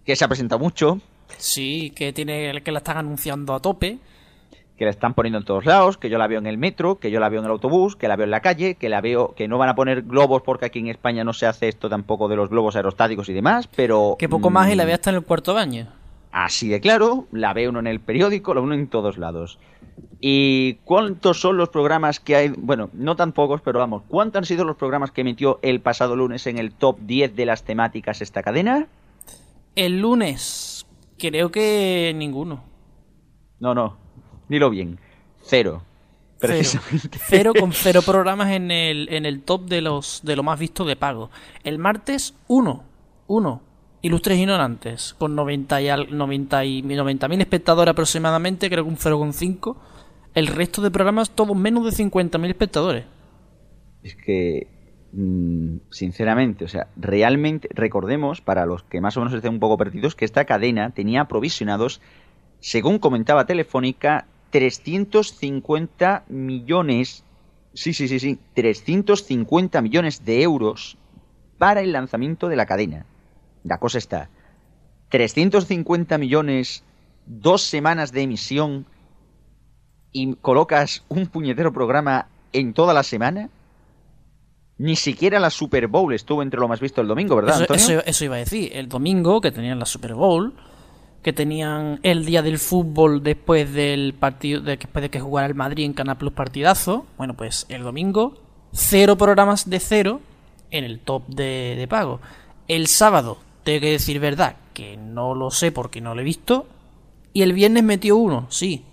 [SPEAKER 1] Que se ha presentado mucho.
[SPEAKER 8] Sí, que tiene que la están anunciando a tope
[SPEAKER 1] que la están poniendo en todos lados, que yo la veo en el metro, que yo la veo en el autobús, que la veo en la calle, que la veo, que no van a poner globos porque aquí en España no se hace esto tampoco de los globos aerostáticos y demás, pero...
[SPEAKER 8] Que poco más y la mm, veo hasta en el cuarto baño.
[SPEAKER 1] Así de claro, la ve uno en el periódico, la uno en todos lados. ¿Y cuántos son los programas que hay? Bueno, no tan pocos, pero vamos, ¿cuántos han sido los programas que emitió el pasado lunes en el top 10 de las temáticas esta cadena?
[SPEAKER 8] El lunes, creo que ninguno.
[SPEAKER 1] No, no, Dilo bien. Cero.
[SPEAKER 8] Precisamente. Cero, con cero programas en el, en el top de los de lo más visto de pago. El martes, uno. Uno. Ilustres Ignorantes, con 90 y, 90 y 90.000 espectadores aproximadamente, creo que un 0,5. El resto de programas, todos menos de 50.000 espectadores.
[SPEAKER 1] Es que, mm, sinceramente, o sea, realmente, recordemos, para los que más o menos estén un poco perdidos, que esta cadena tenía provisionados, según comentaba Telefónica, 350 millones, sí, sí, sí, sí, 350 millones de euros para el lanzamiento de la cadena. La cosa está, 350 millones, dos semanas de emisión y colocas un puñetero programa en toda la semana. Ni siquiera la Super Bowl estuvo entre lo más visto el domingo, ¿verdad?
[SPEAKER 8] Eso, eso iba a decir. El domingo, que tenían la Super Bowl, que tenían el día del fútbol después del partido, después de que jugara el Madrid en Canal Plus partidazo. Bueno, pues el domingo, cero programas de cero en el top de, de pago. El sábado, tengo que decir verdad, que no lo sé porque no lo he visto. Y el viernes metió uno, sí.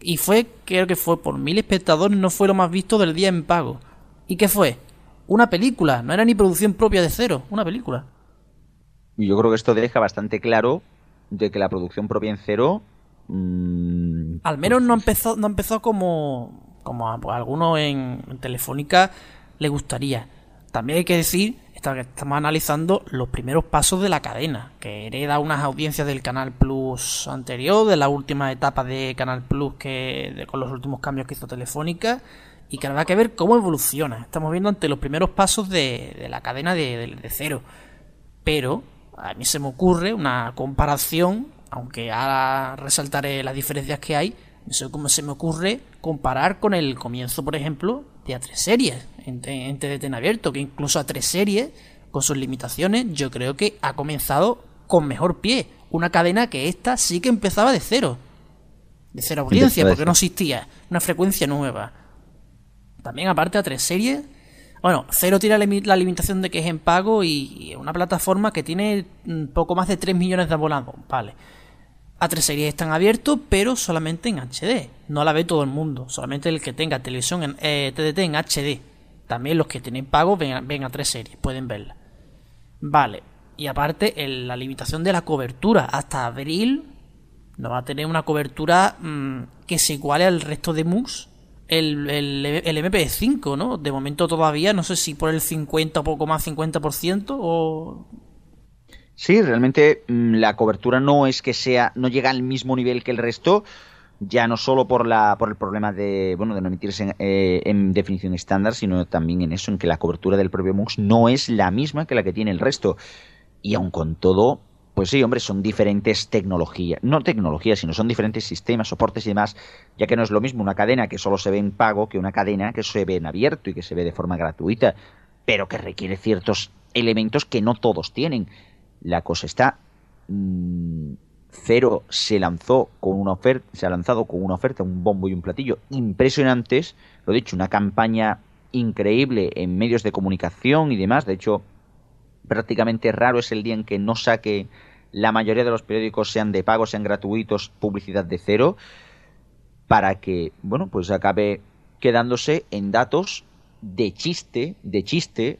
[SPEAKER 8] Y fue, creo que fue por mil espectadores, no fue lo más visto del día en pago. ¿Y qué fue? Una película, no era ni producción propia de cero, una película.
[SPEAKER 1] Yo creo que esto deja bastante claro de que la producción propia en cero. Mm,
[SPEAKER 8] Al menos no pues, empezó, no empezó como, como algunos en, Telefónica le gustaría. También hay que decir estamos analizando los primeros pasos de la cadena, que hereda unas audiencias del Canal Plus anterior, de la última etapa de Canal Plus que con los últimos cambios que hizo Telefónica, y que habrá que ver cómo evoluciona. Estamos viendo ante los primeros pasos de, la cadena de, cero. Pero a mí se me ocurre una comparación, aunque ahora resaltaré las diferencias que hay, como se me ocurre comparar con el comienzo, por ejemplo, de A3 series en, en TDT en abierto, que incluso A3 series, con sus limitaciones, yo creo que ha comenzado con mejor pie. Una cadena que esta sí que empezaba de cero. De cero audiencia, porque no existía. Una frecuencia nueva. También aparte A3 series. Bueno, cero tiene la limitación de que es en pago y una plataforma que tiene mm, poco más de 3 millones de abonados. Vale. A3 series están abiertos, pero solamente en HD. No la ve todo el mundo. Solamente el que tenga televisión en eh, TDT en HD. También los que tienen pago ven, a 3 series, pueden verla. Vale. Y aparte, la limitación de la cobertura. Hasta abril no va a tener una cobertura mm, que se iguale al resto de MUX. El, el, el, MP5, ¿no? De momento todavía, no sé si por el 50 o poco más, 50% o
[SPEAKER 1] Sí, realmente mm, la cobertura no es que sea, no llega al mismo nivel que el resto, ya no solo por la por el problema de bueno de no emitirse eh, en, definición estándar, sino también en eso, en que la cobertura del propio MUX no es la misma que la que tiene el resto. Y aun con todo, pues sí, hombre, son diferentes tecnologías, no tecnologías, sino son diferentes sistemas, soportes y demás, ya que no es lo mismo una cadena que solo se ve en pago que una cadena que se ve en abierto y que se ve de forma gratuita, pero que requiere ciertos elementos que no todos tienen. La cosa está. Mm, Cero se lanzó con una oferta, se ha lanzado con una oferta, un bombo y un platillo impresionantes. Lo dicho, una campaña increíble en medios de comunicación y demás. De hecho, prácticamente raro es el día en que no saque la mayoría de los periódicos, sean de pago, sean gratuitos, publicidad de cero, para que, bueno, pues acabe quedándose en datos de chiste, de chiste,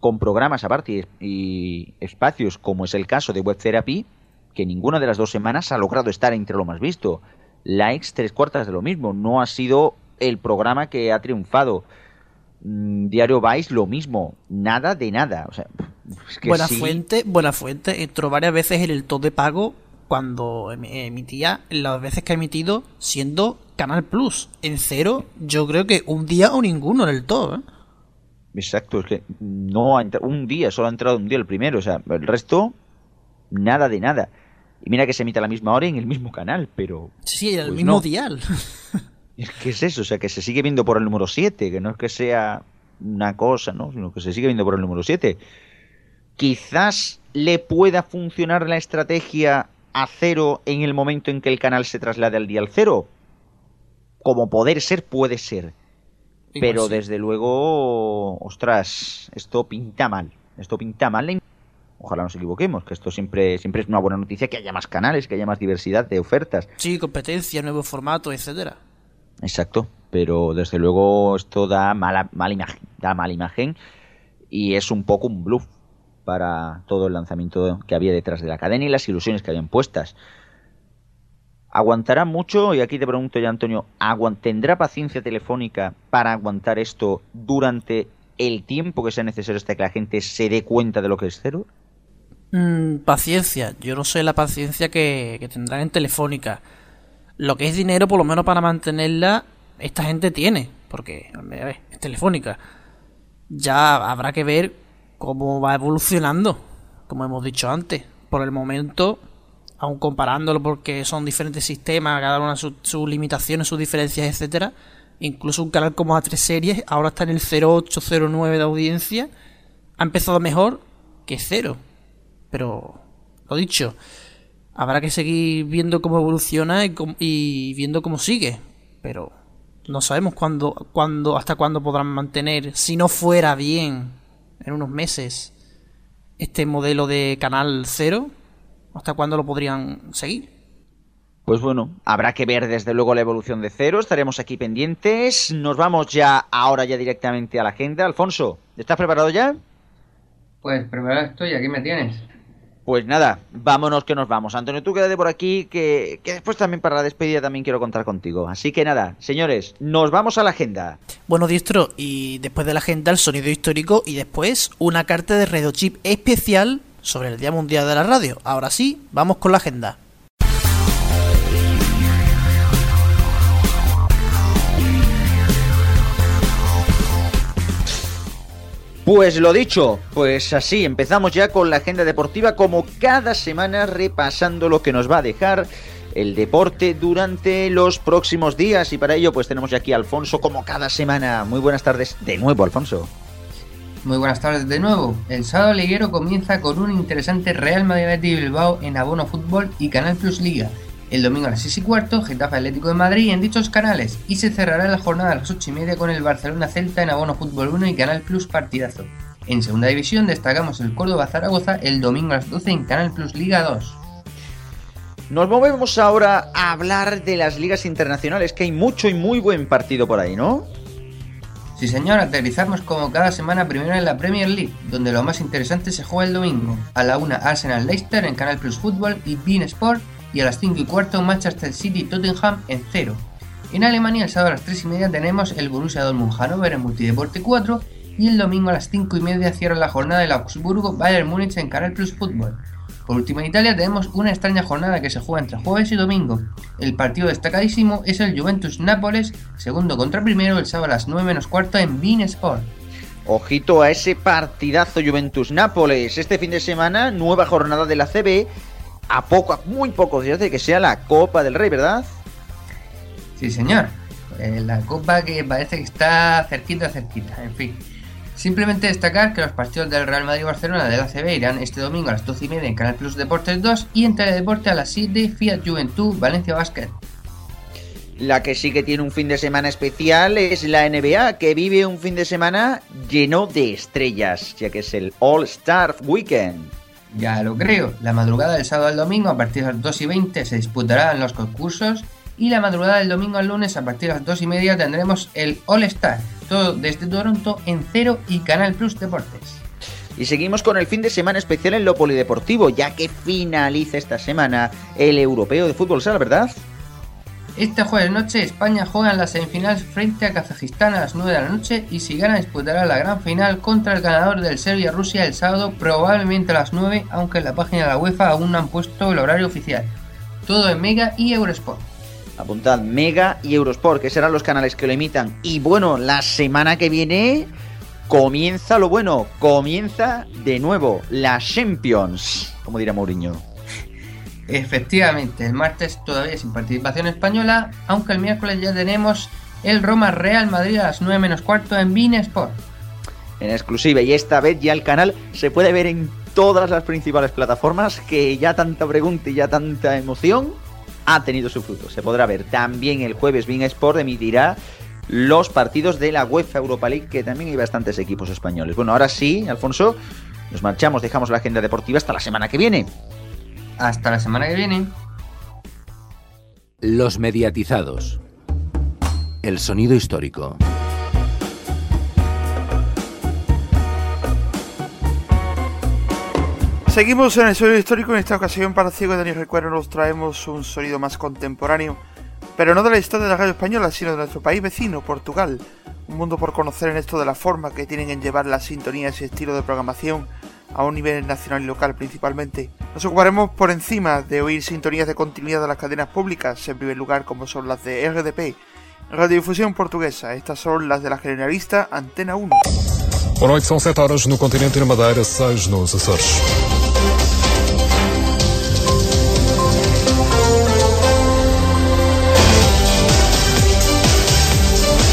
[SPEAKER 1] con programas aparte y espacios, como es el caso de Web Therapy, que ninguna de las dos semanas ha logrado estar entre lo más visto. Likes tres cuartas de lo mismo. No ha sido el programa que ha triunfado. Mm, Diario Vice lo mismo. Nada de nada.
[SPEAKER 8] buena fuente, buena fuente. Entró varias veces en el top de pago cuando em, emitía, las veces que ha emitido, siendo Canal Plus. En cero, yo creo que un día o ninguno en el top. ¿eh?
[SPEAKER 1] Exacto, es que no ha un día, solo ha entrado un día el primero, o sea, el resto, nada de nada. Y mira que se emite a la misma hora en el mismo canal, pero...
[SPEAKER 8] Sí, el pues mismo dial.
[SPEAKER 1] ¿Qué es eso? O sea, que se sigue viendo por el número 7, que no es que sea una cosa, ¿no? Sino que se sigue viendo por el número 7. Quizás le pueda funcionar la estrategia a cero en el momento en que el canal se traslade al dial cero. Como poder ser, puede ser pero desde luego, ostras, esto pinta mal. Esto pinta mal. Ojalá nos equivoquemos, que esto siempre, siempre es una buena noticia, que haya más canales, que haya más diversidad de ofertas.
[SPEAKER 8] Sí, competencia, nuevo formato, etcétera.
[SPEAKER 1] Exacto, pero desde luego esto da mala, mala imagen, da mala imagen y es un poco un bluff para todo el lanzamiento que había detrás de la cadena y las ilusiones que habían puestas. ¿Aguantará mucho? Y aquí te pregunto ya, Antonio, ¿tendrá paciencia telefónica para aguantar esto durante el tiempo que sea necesario hasta que la gente se dé cuenta de lo que es cero?
[SPEAKER 8] Mm, paciencia. Yo no sé la paciencia que, que tendrán en telefónica. Lo que es dinero, por lo menos para mantenerla, esta gente tiene. Porque, a ver, es telefónica. Ya habrá que ver cómo va evolucionando, como hemos dicho antes. Por el momento, aun comparándolo porque son diferentes sistemas, cada uno sus, limitaciones, sus diferencias, etcétera. Incluso un canal como A3 Series ahora está en el 0809 de audiencia. Ha empezado mejor que cero. Pero, lo dicho, habrá que seguir viendo cómo evoluciona y, viendo cómo sigue. Pero no sabemos cuándo, cuándo, hasta cuándo podrán mantener, si no fuera bien, en unos meses, este modelo de canal cero ¿Hasta cuándo lo podrían seguir?
[SPEAKER 1] Pues bueno, habrá que ver desde luego la evolución de cero, estaremos aquí pendientes. Nos vamos ya ahora ya directamente a la agenda. Alfonso, ¿estás preparado ya?
[SPEAKER 9] Pues preparado estoy, aquí me tienes.
[SPEAKER 1] Pues nada, vámonos que nos vamos. Antonio, tú quédate por aquí, que, que, después también para la despedida también quiero contar contigo. Así que nada, señores, nos vamos a la agenda.
[SPEAKER 8] Bueno, Diestro, y después de la agenda el sonido histórico y después una carta de Radio Chip especial sobre el Día Mundial de la Radio. Ahora sí, vamos con la agenda.
[SPEAKER 1] Pues lo dicho, pues así empezamos ya con la agenda deportiva como cada semana repasando lo que nos va a dejar el deporte durante los próximos días y para ello pues tenemos ya aquí a Alfonso como cada semana. Muy buenas tardes de nuevo, Alfonso.
[SPEAKER 9] Muy buenas tardes de nuevo. El sábado liguero comienza con un interesante Real Madrid Bilbao en Abono Fútbol y Canal Plus Liga. El domingo a las 6 y cuarto, Getafe Atlético de Madrid en dichos canales y se cerrará la jornada a las 8 y media con el Barcelona Celta en Abono Fútbol 1 y Canal Plus Partidazo. En segunda división destacamos el Córdoba Zaragoza el domingo a las 12 en Canal Plus Liga 2.
[SPEAKER 1] Nos movemos ahora a hablar de las ligas internacionales, que hay mucho y muy buen partido por ahí, ¿no?
[SPEAKER 9] Sí señor, aterrizamos como cada semana primero en la Premier League, donde lo más interesante se juega el domingo. A la 1 Arsenal Leicester en Canal Plus Fútbol y Bean Sport y a las 5 y cuarto Manchester City Tottenham en 0. En Alemania el sábado a las 3 y media tenemos el Borussia Dortmund Hannover en Multideporte 4 y el domingo a las 5 y media cierra la jornada del Augsburgo Bayern Múnich en Canal Plus Fútbol. Por último en Italia tenemos una extraña jornada que se juega entre jueves y domingo. El partido destacadísimo es el Juventus Nápoles, segundo contra primero el sábado a las 9 menos cuarto en Bean Sport.
[SPEAKER 1] Ojito a ese partidazo Juventus Nápoles. Este fin de semana, nueva jornada de la CB a poco, a muy pocos días de que sea la Copa del Rey, ¿verdad?
[SPEAKER 9] Sí, señor. Eh, la Copa que parece que está cerquita, cerquita, en fin. Simplemente destacar que los partidos del Real Madrid Barcelona de la CB irán este domingo a las 12 y media en Canal Plus Deportes 2 y en Teledeporte a las 7 Fiat Juventud Valencia Basket.
[SPEAKER 1] La que sí que tiene un fin de semana especial es la NBA, que vive un fin de semana lleno de estrellas, ya que es el All Star Weekend.
[SPEAKER 9] Ya lo creo. La madrugada del sábado al domingo a partir de las 2 y 20 se disputarán los concursos y la madrugada del domingo al lunes a partir de las 2 y media tendremos el All Star, todo desde Toronto en Cero y Canal Plus Deportes.
[SPEAKER 1] Y seguimos con el fin de semana especial en lo polideportivo, ya que finaliza esta semana el europeo de fútbol sala, ¿verdad?
[SPEAKER 9] Este jueves noche España juega en las semifinales frente a Kazajistán a las 9 de la noche y si gana disputará la gran final contra el ganador del Serbia-Rusia el sábado probablemente a las 9 aunque en la página de la UEFA aún no han puesto el horario oficial. Todo en Mega y Eurosport.
[SPEAKER 1] Apuntad Mega y Eurosport, que serán los canales que lo imitan. Y bueno, la semana que viene comienza lo bueno, comienza de nuevo la Champions, como dirá Mourinho.
[SPEAKER 9] Efectivamente, el martes todavía sin participación española, aunque el miércoles ya tenemos el Roma Real Madrid a las 9 menos cuarto en Bean Sport.
[SPEAKER 1] En exclusiva, y esta vez ya el canal se puede ver en todas las principales plataformas, que ya tanta pregunta y ya tanta emoción ha tenido su fruto. Se podrá ver también el jueves Bean Sport emitirá los partidos de la UEFA Europa League, que también hay bastantes equipos españoles. Bueno, ahora sí, Alfonso, nos marchamos, dejamos la agenda deportiva hasta la semana que viene.
[SPEAKER 9] Hasta la semana que viene.
[SPEAKER 2] Los mediatizados. El sonido histórico.
[SPEAKER 6] Seguimos en el sonido histórico. En esta ocasión, para Ciego de Daniel Recuerdo, nos traemos un sonido más contemporáneo, pero no de la historia de la radio española, sino de nuestro país vecino, Portugal. Un mundo por conocer en esto de la forma que tienen en llevar las sintonías y estilo de programación a un nivel nacional y local principalmente. Nos ocuparemos por encima de oír sintonías de continuidad de las cadenas públicas, en primer lugar como son las de RDP, Radiodifusión Portuguesa. Estas son las de la generalista Antena 1.
[SPEAKER 10] Boa noite, são 7 horas no continente e na Madeira, 6 nos Açores.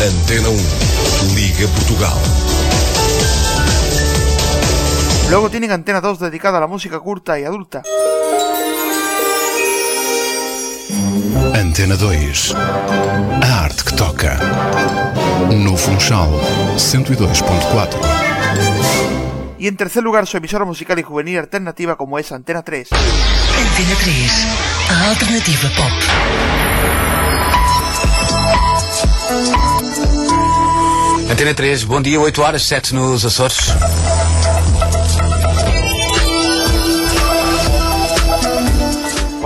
[SPEAKER 10] Antena 1, Liga Portugal.
[SPEAKER 6] Luego tienen Antena 2 dedicada a la música curta y adulta.
[SPEAKER 10] Antena 2. A arte que toca. No Funchal 102.4.
[SPEAKER 6] Y en tercer lugar su emisora musical y juvenil alternativa como es Antena 3.
[SPEAKER 11] Antena 3, a alternativa pop.
[SPEAKER 12] Antena 3, bom dia, 8 horas, 7 nos Açores.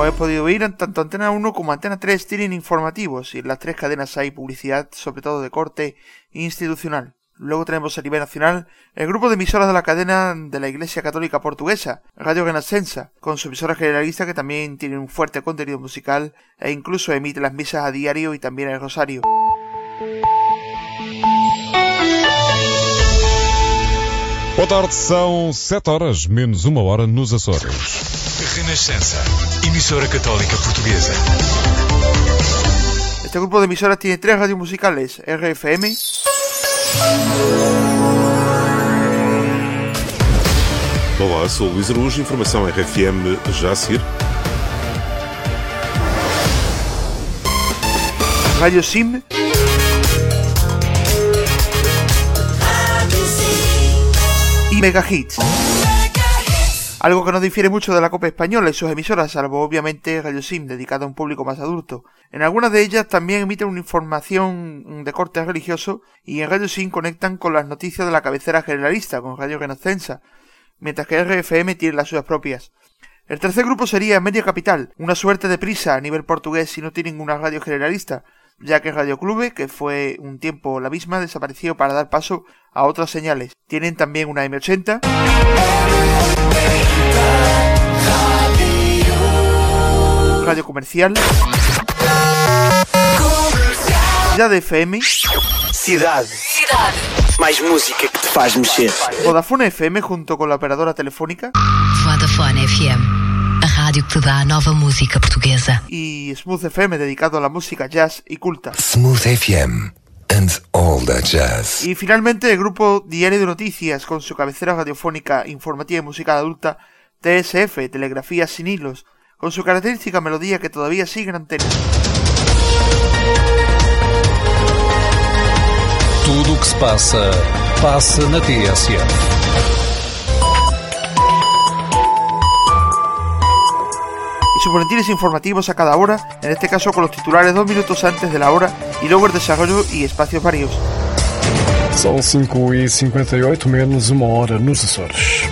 [SPEAKER 6] Habéis podido oír, tanto Antena 1 como Antena 3 tienen informativos y en las tres cadenas hay publicidad, sobre todo de corte institucional. Luego tenemos a nivel nacional el grupo de emisoras de la cadena de la Iglesia Católica Portuguesa, Radio Renascença, con su emisora generalista que también tiene un fuerte contenido musical e incluso emite las misas a diario y también el rosario.
[SPEAKER 10] Boa tarde, são 7 horas menos uma hora nos Açores.
[SPEAKER 12] Renascença, emissora católica portuguesa.
[SPEAKER 6] Este grupo de emisoras tiene tres radios musicales, RFM,
[SPEAKER 13] Olá, sou o Luís Arujo, informação RFM já a seguir.
[SPEAKER 6] Radio Sim, y Mega. Algo que no difiere mucho de la Copa Española y sus emisoras, salvo obviamente Radio Sim, dedicada a un público más adulto. En algunas de ellas también emiten una información de corte religioso y en Radio Sim conectan con las noticias de la cabecera generalista, con Radio Renascença, mientras que RFM tiene las suyas propias. El tercer grupo sería Media Capital, una suerte de prisa a nivel portugués si no tiene ninguna radio generalista, ya que Radio Clube, que fue un tiempo la misma, desapareció para dar paso a otras señales. Tienen también una M80. Radio Comercial. Cidade FM.
[SPEAKER 14] Cidade. Cidade. Mais música que te faz mexer.
[SPEAKER 6] Vodafone FM junto con la operadora telefónica.
[SPEAKER 11] Vodafone FM, rádio que te dá a nova música portuguesa.
[SPEAKER 6] Y Smooth FM dedicado a la música jazz y culta.
[SPEAKER 15] Smooth FM and all that jazz.
[SPEAKER 6] Y finalmente el grupo Diario de Noticias con su cabecera radiofónica informativa y musical adulta TSF, Telegrafía sin hilos, con su característica melodía que todavía sigue en antena.
[SPEAKER 10] Tudo o que se passa, passa na TSF.
[SPEAKER 6] Sus boletines informativos a cada hora, en este caso con los titulares dos minutos antes de la hora y luego el desarrollo y espacios varios.
[SPEAKER 10] São 5 e 58 menos uma hora nos Açores.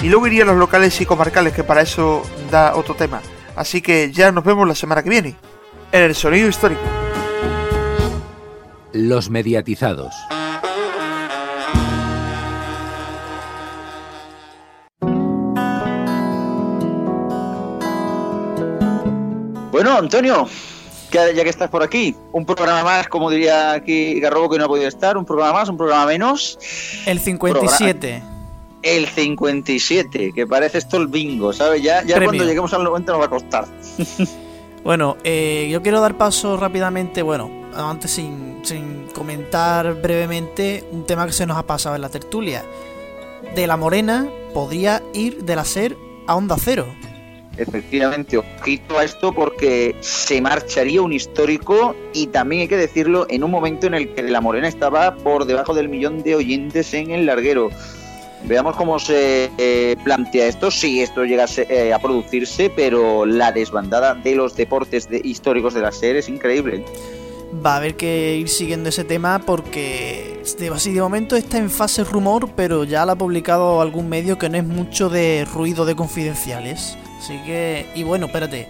[SPEAKER 6] Y luego irían los locales y comarcales, que para eso da otro tema. Así que ya nos vemos la semana que viene, en el sonido histórico.
[SPEAKER 2] Los mediatizados.
[SPEAKER 1] Bueno, Antonio, que- ya que estás por aquí, un programa más, como diría aquí Garrobo que no ha podido estar, un programa más, un programa menos.
[SPEAKER 8] El 57.
[SPEAKER 1] El 57, que parece esto el bingo, ¿sabes? Ya, ya
[SPEAKER 8] Premio.
[SPEAKER 1] cuando lleguemos al 90 nos va a costar.
[SPEAKER 8] Bueno, eh, yo quiero dar paso rápidamente, bueno, antes sin, sin comentar brevemente un tema que se nos ha pasado en la tertulia. De la Morena podría ir de la SER a Onda Cero.
[SPEAKER 1] Efectivamente, ojito a esto porque se marcharía un histórico y también hay que decirlo en un momento en el que La Morena estaba por debajo del millón de oyentes en el larguero. Veamos cómo se eh, plantea esto, si esto llegase eh, a producirse, pero la desbandada de los deportes de- históricos de la serie es increíble.
[SPEAKER 8] Va a haber que ir siguiendo ese tema porque de, así de momento está en fase rumor, pero ya lo ha publicado algún medio que no es mucho de ruido de confidenciales. Así que, y bueno, espérate.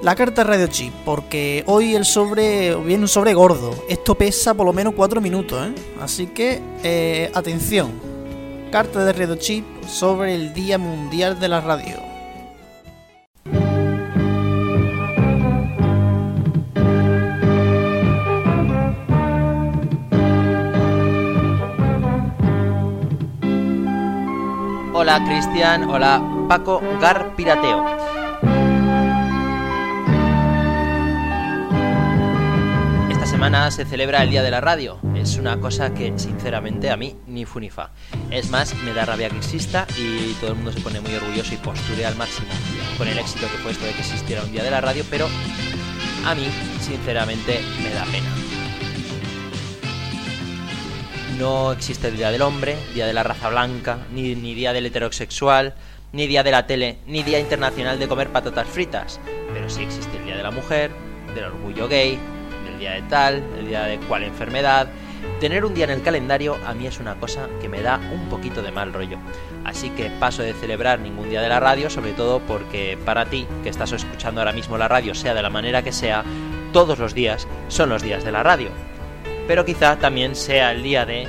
[SPEAKER 8] La carta Radio Chip, porque hoy el sobre viene un sobre gordo. Esto pesa por lo menos 4 minutos, ¿eh? Así que, eh, atención. Carta de Radio Chip sobre el Día Mundial de la Radio.
[SPEAKER 16] Hola Cristian, hola Paco Gar Pirateo. Esta semana se celebra el Día de la Radio. Es una cosa que sinceramente a mí ni funifa. Es más, me da rabia que exista y todo el mundo se pone muy orgulloso y posturea al máximo con el éxito que fue esto de que existiera un Día de la Radio, pero a mí sinceramente me da pena. No existe el Día del Hombre, Día de la Raza Blanca, ni, ni Día del Heterosexual, ni Día de la Tele, ni Día Internacional de Comer Patatas Fritas. Pero sí existe el Día de la Mujer, del Orgullo Gay, del Día de tal, el Día de cual enfermedad, Tener un día en el calendario a mí es una cosa que me da un poquito de mal rollo. Así que paso de celebrar ningún día de la radio, sobre todo porque para ti, que estás escuchando ahora mismo la radio, sea de la manera que sea, todos los días son los días de la radio. Pero quizá también sea el día de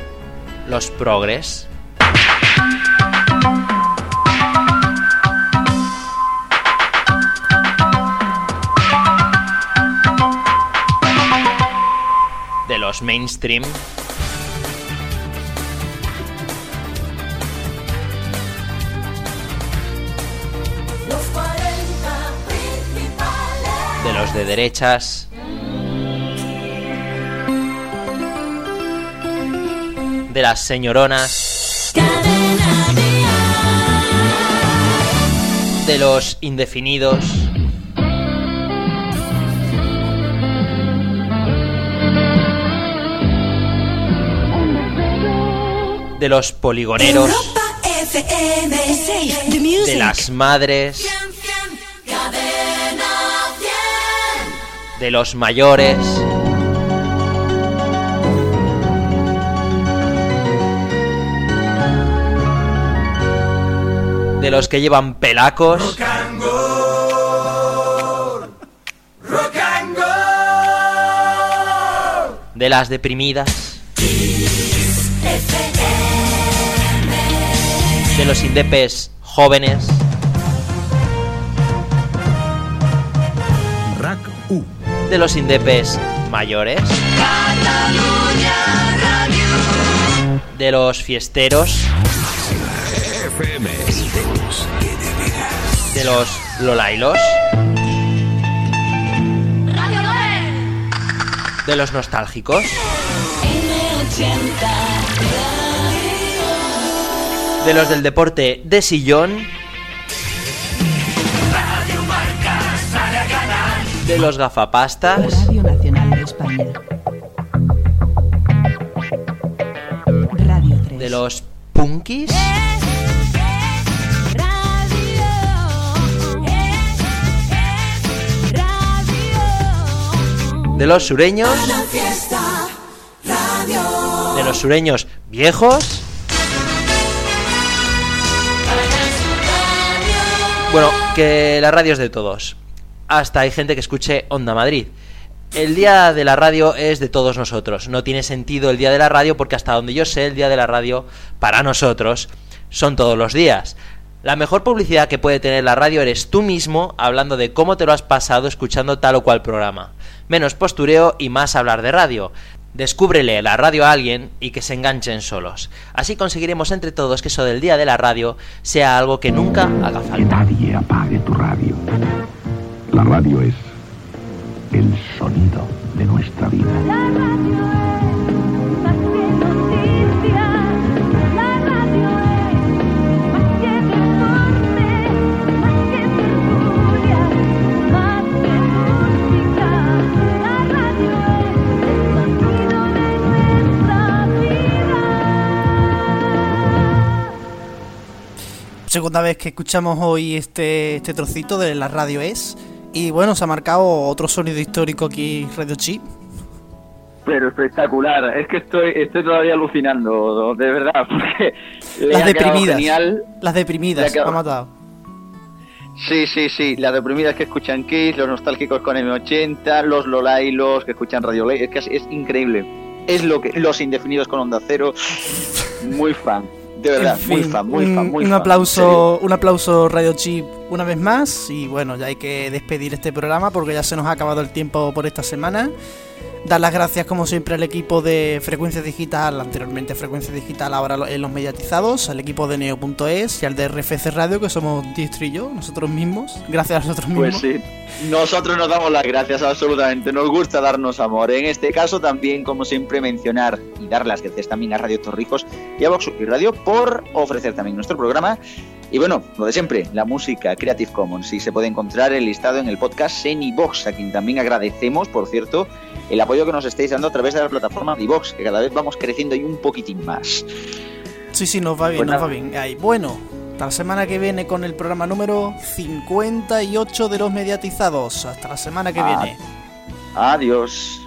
[SPEAKER 16] los progres. De los mainstream. De los de derechas. De las señoronas. De los indefinidos. De los poligoneros. De las madres. De los mayores. De los que llevan pelacos. De las deprimidas. De los indepes jóvenes.
[SPEAKER 7] Rack U.
[SPEAKER 16] De los indepes mayores. De los fiesteros.
[SPEAKER 7] FM.
[SPEAKER 16] De los lolailos. De los nostálgicos. De los del deporte de sillón. De los gafapastas.
[SPEAKER 17] Radio Nacional de España. Radio 3.
[SPEAKER 16] De los punkis. De los sureños. De los sureños viejos. Bueno, que la radio es de todos. Hasta hay gente que escuche Onda Madrid. El día de la radio es de todos nosotros. No tiene sentido el día de la radio porque hasta donde yo sé, el día de la radio para nosotros son todos los días. La mejor publicidad que puede tener la radio eres tú mismo hablando de cómo te lo has pasado escuchando tal o cual programa. Menos postureo y más hablar de radio. Descúbrele la radio a alguien y que se enganchen solos. Así conseguiremos entre todos que eso del día de la radio sea algo que nunca haga
[SPEAKER 5] Que
[SPEAKER 16] falta.
[SPEAKER 5] nadie apague tu radio. La radio es el sonido de nuestra vida.
[SPEAKER 8] Segunda vez que escuchamos hoy este, este trocito de la radio es. Y bueno, se ha marcado otro sonido histórico aquí, Radio Chip.
[SPEAKER 1] Pero espectacular, es que estoy, estoy todavía alucinando, de verdad, porque
[SPEAKER 8] Las deprimidas.
[SPEAKER 1] genial.
[SPEAKER 8] Las deprimidas,
[SPEAKER 1] quedado-
[SPEAKER 8] ha matado.
[SPEAKER 1] Sí, sí, sí, las deprimidas que escuchan Kiss, los nostálgicos con M80, los Lolailos que escuchan Radio Ley, es que es, es increíble. Es lo que los indefinidos con Onda Cero, muy fan, de verdad,
[SPEAKER 8] En
[SPEAKER 1] muy
[SPEAKER 8] fin,
[SPEAKER 1] fan, muy
[SPEAKER 8] un,
[SPEAKER 1] fan, muy
[SPEAKER 8] un
[SPEAKER 1] fan,
[SPEAKER 8] aplauso, un aplauso Radio Chip una vez más y bueno, ya hay que despedir este programa porque ya se nos ha acabado el tiempo por esta semana. Dar las gracias como siempre al equipo de Frecuencia Digital, anteriormente Frecuencia Digital, ahora en los mediatizados, al equipo de Neo.es y al de RFC Radio, que somos Diestro y yo, nosotros mismos. Gracias a nosotros mismos.
[SPEAKER 1] Pues sí, nosotros nos damos las gracias absolutamente, nos gusta darnos amor. En este caso también, como siempre, mencionar y dar las gracias también a Radio Torrijos y a Vox y Radio por ofrecer también nuestro programa. Y bueno, lo de siempre, la música Creative Commons, y se puede encontrar el listado en el podcast en iVox, a quien también agradecemos, por cierto, el apoyo que nos estáis dando a través de la plataforma de iVox, que cada vez vamos creciendo y un poquitín más.
[SPEAKER 8] Sí, sí, nos va bien,
[SPEAKER 1] Pues
[SPEAKER 8] nos va bien. Ahí. Bueno, hasta la semana que viene con el programa número 58 de los mediatizados. Hasta la semana que
[SPEAKER 1] Ah.
[SPEAKER 8] viene.
[SPEAKER 1] Adiós.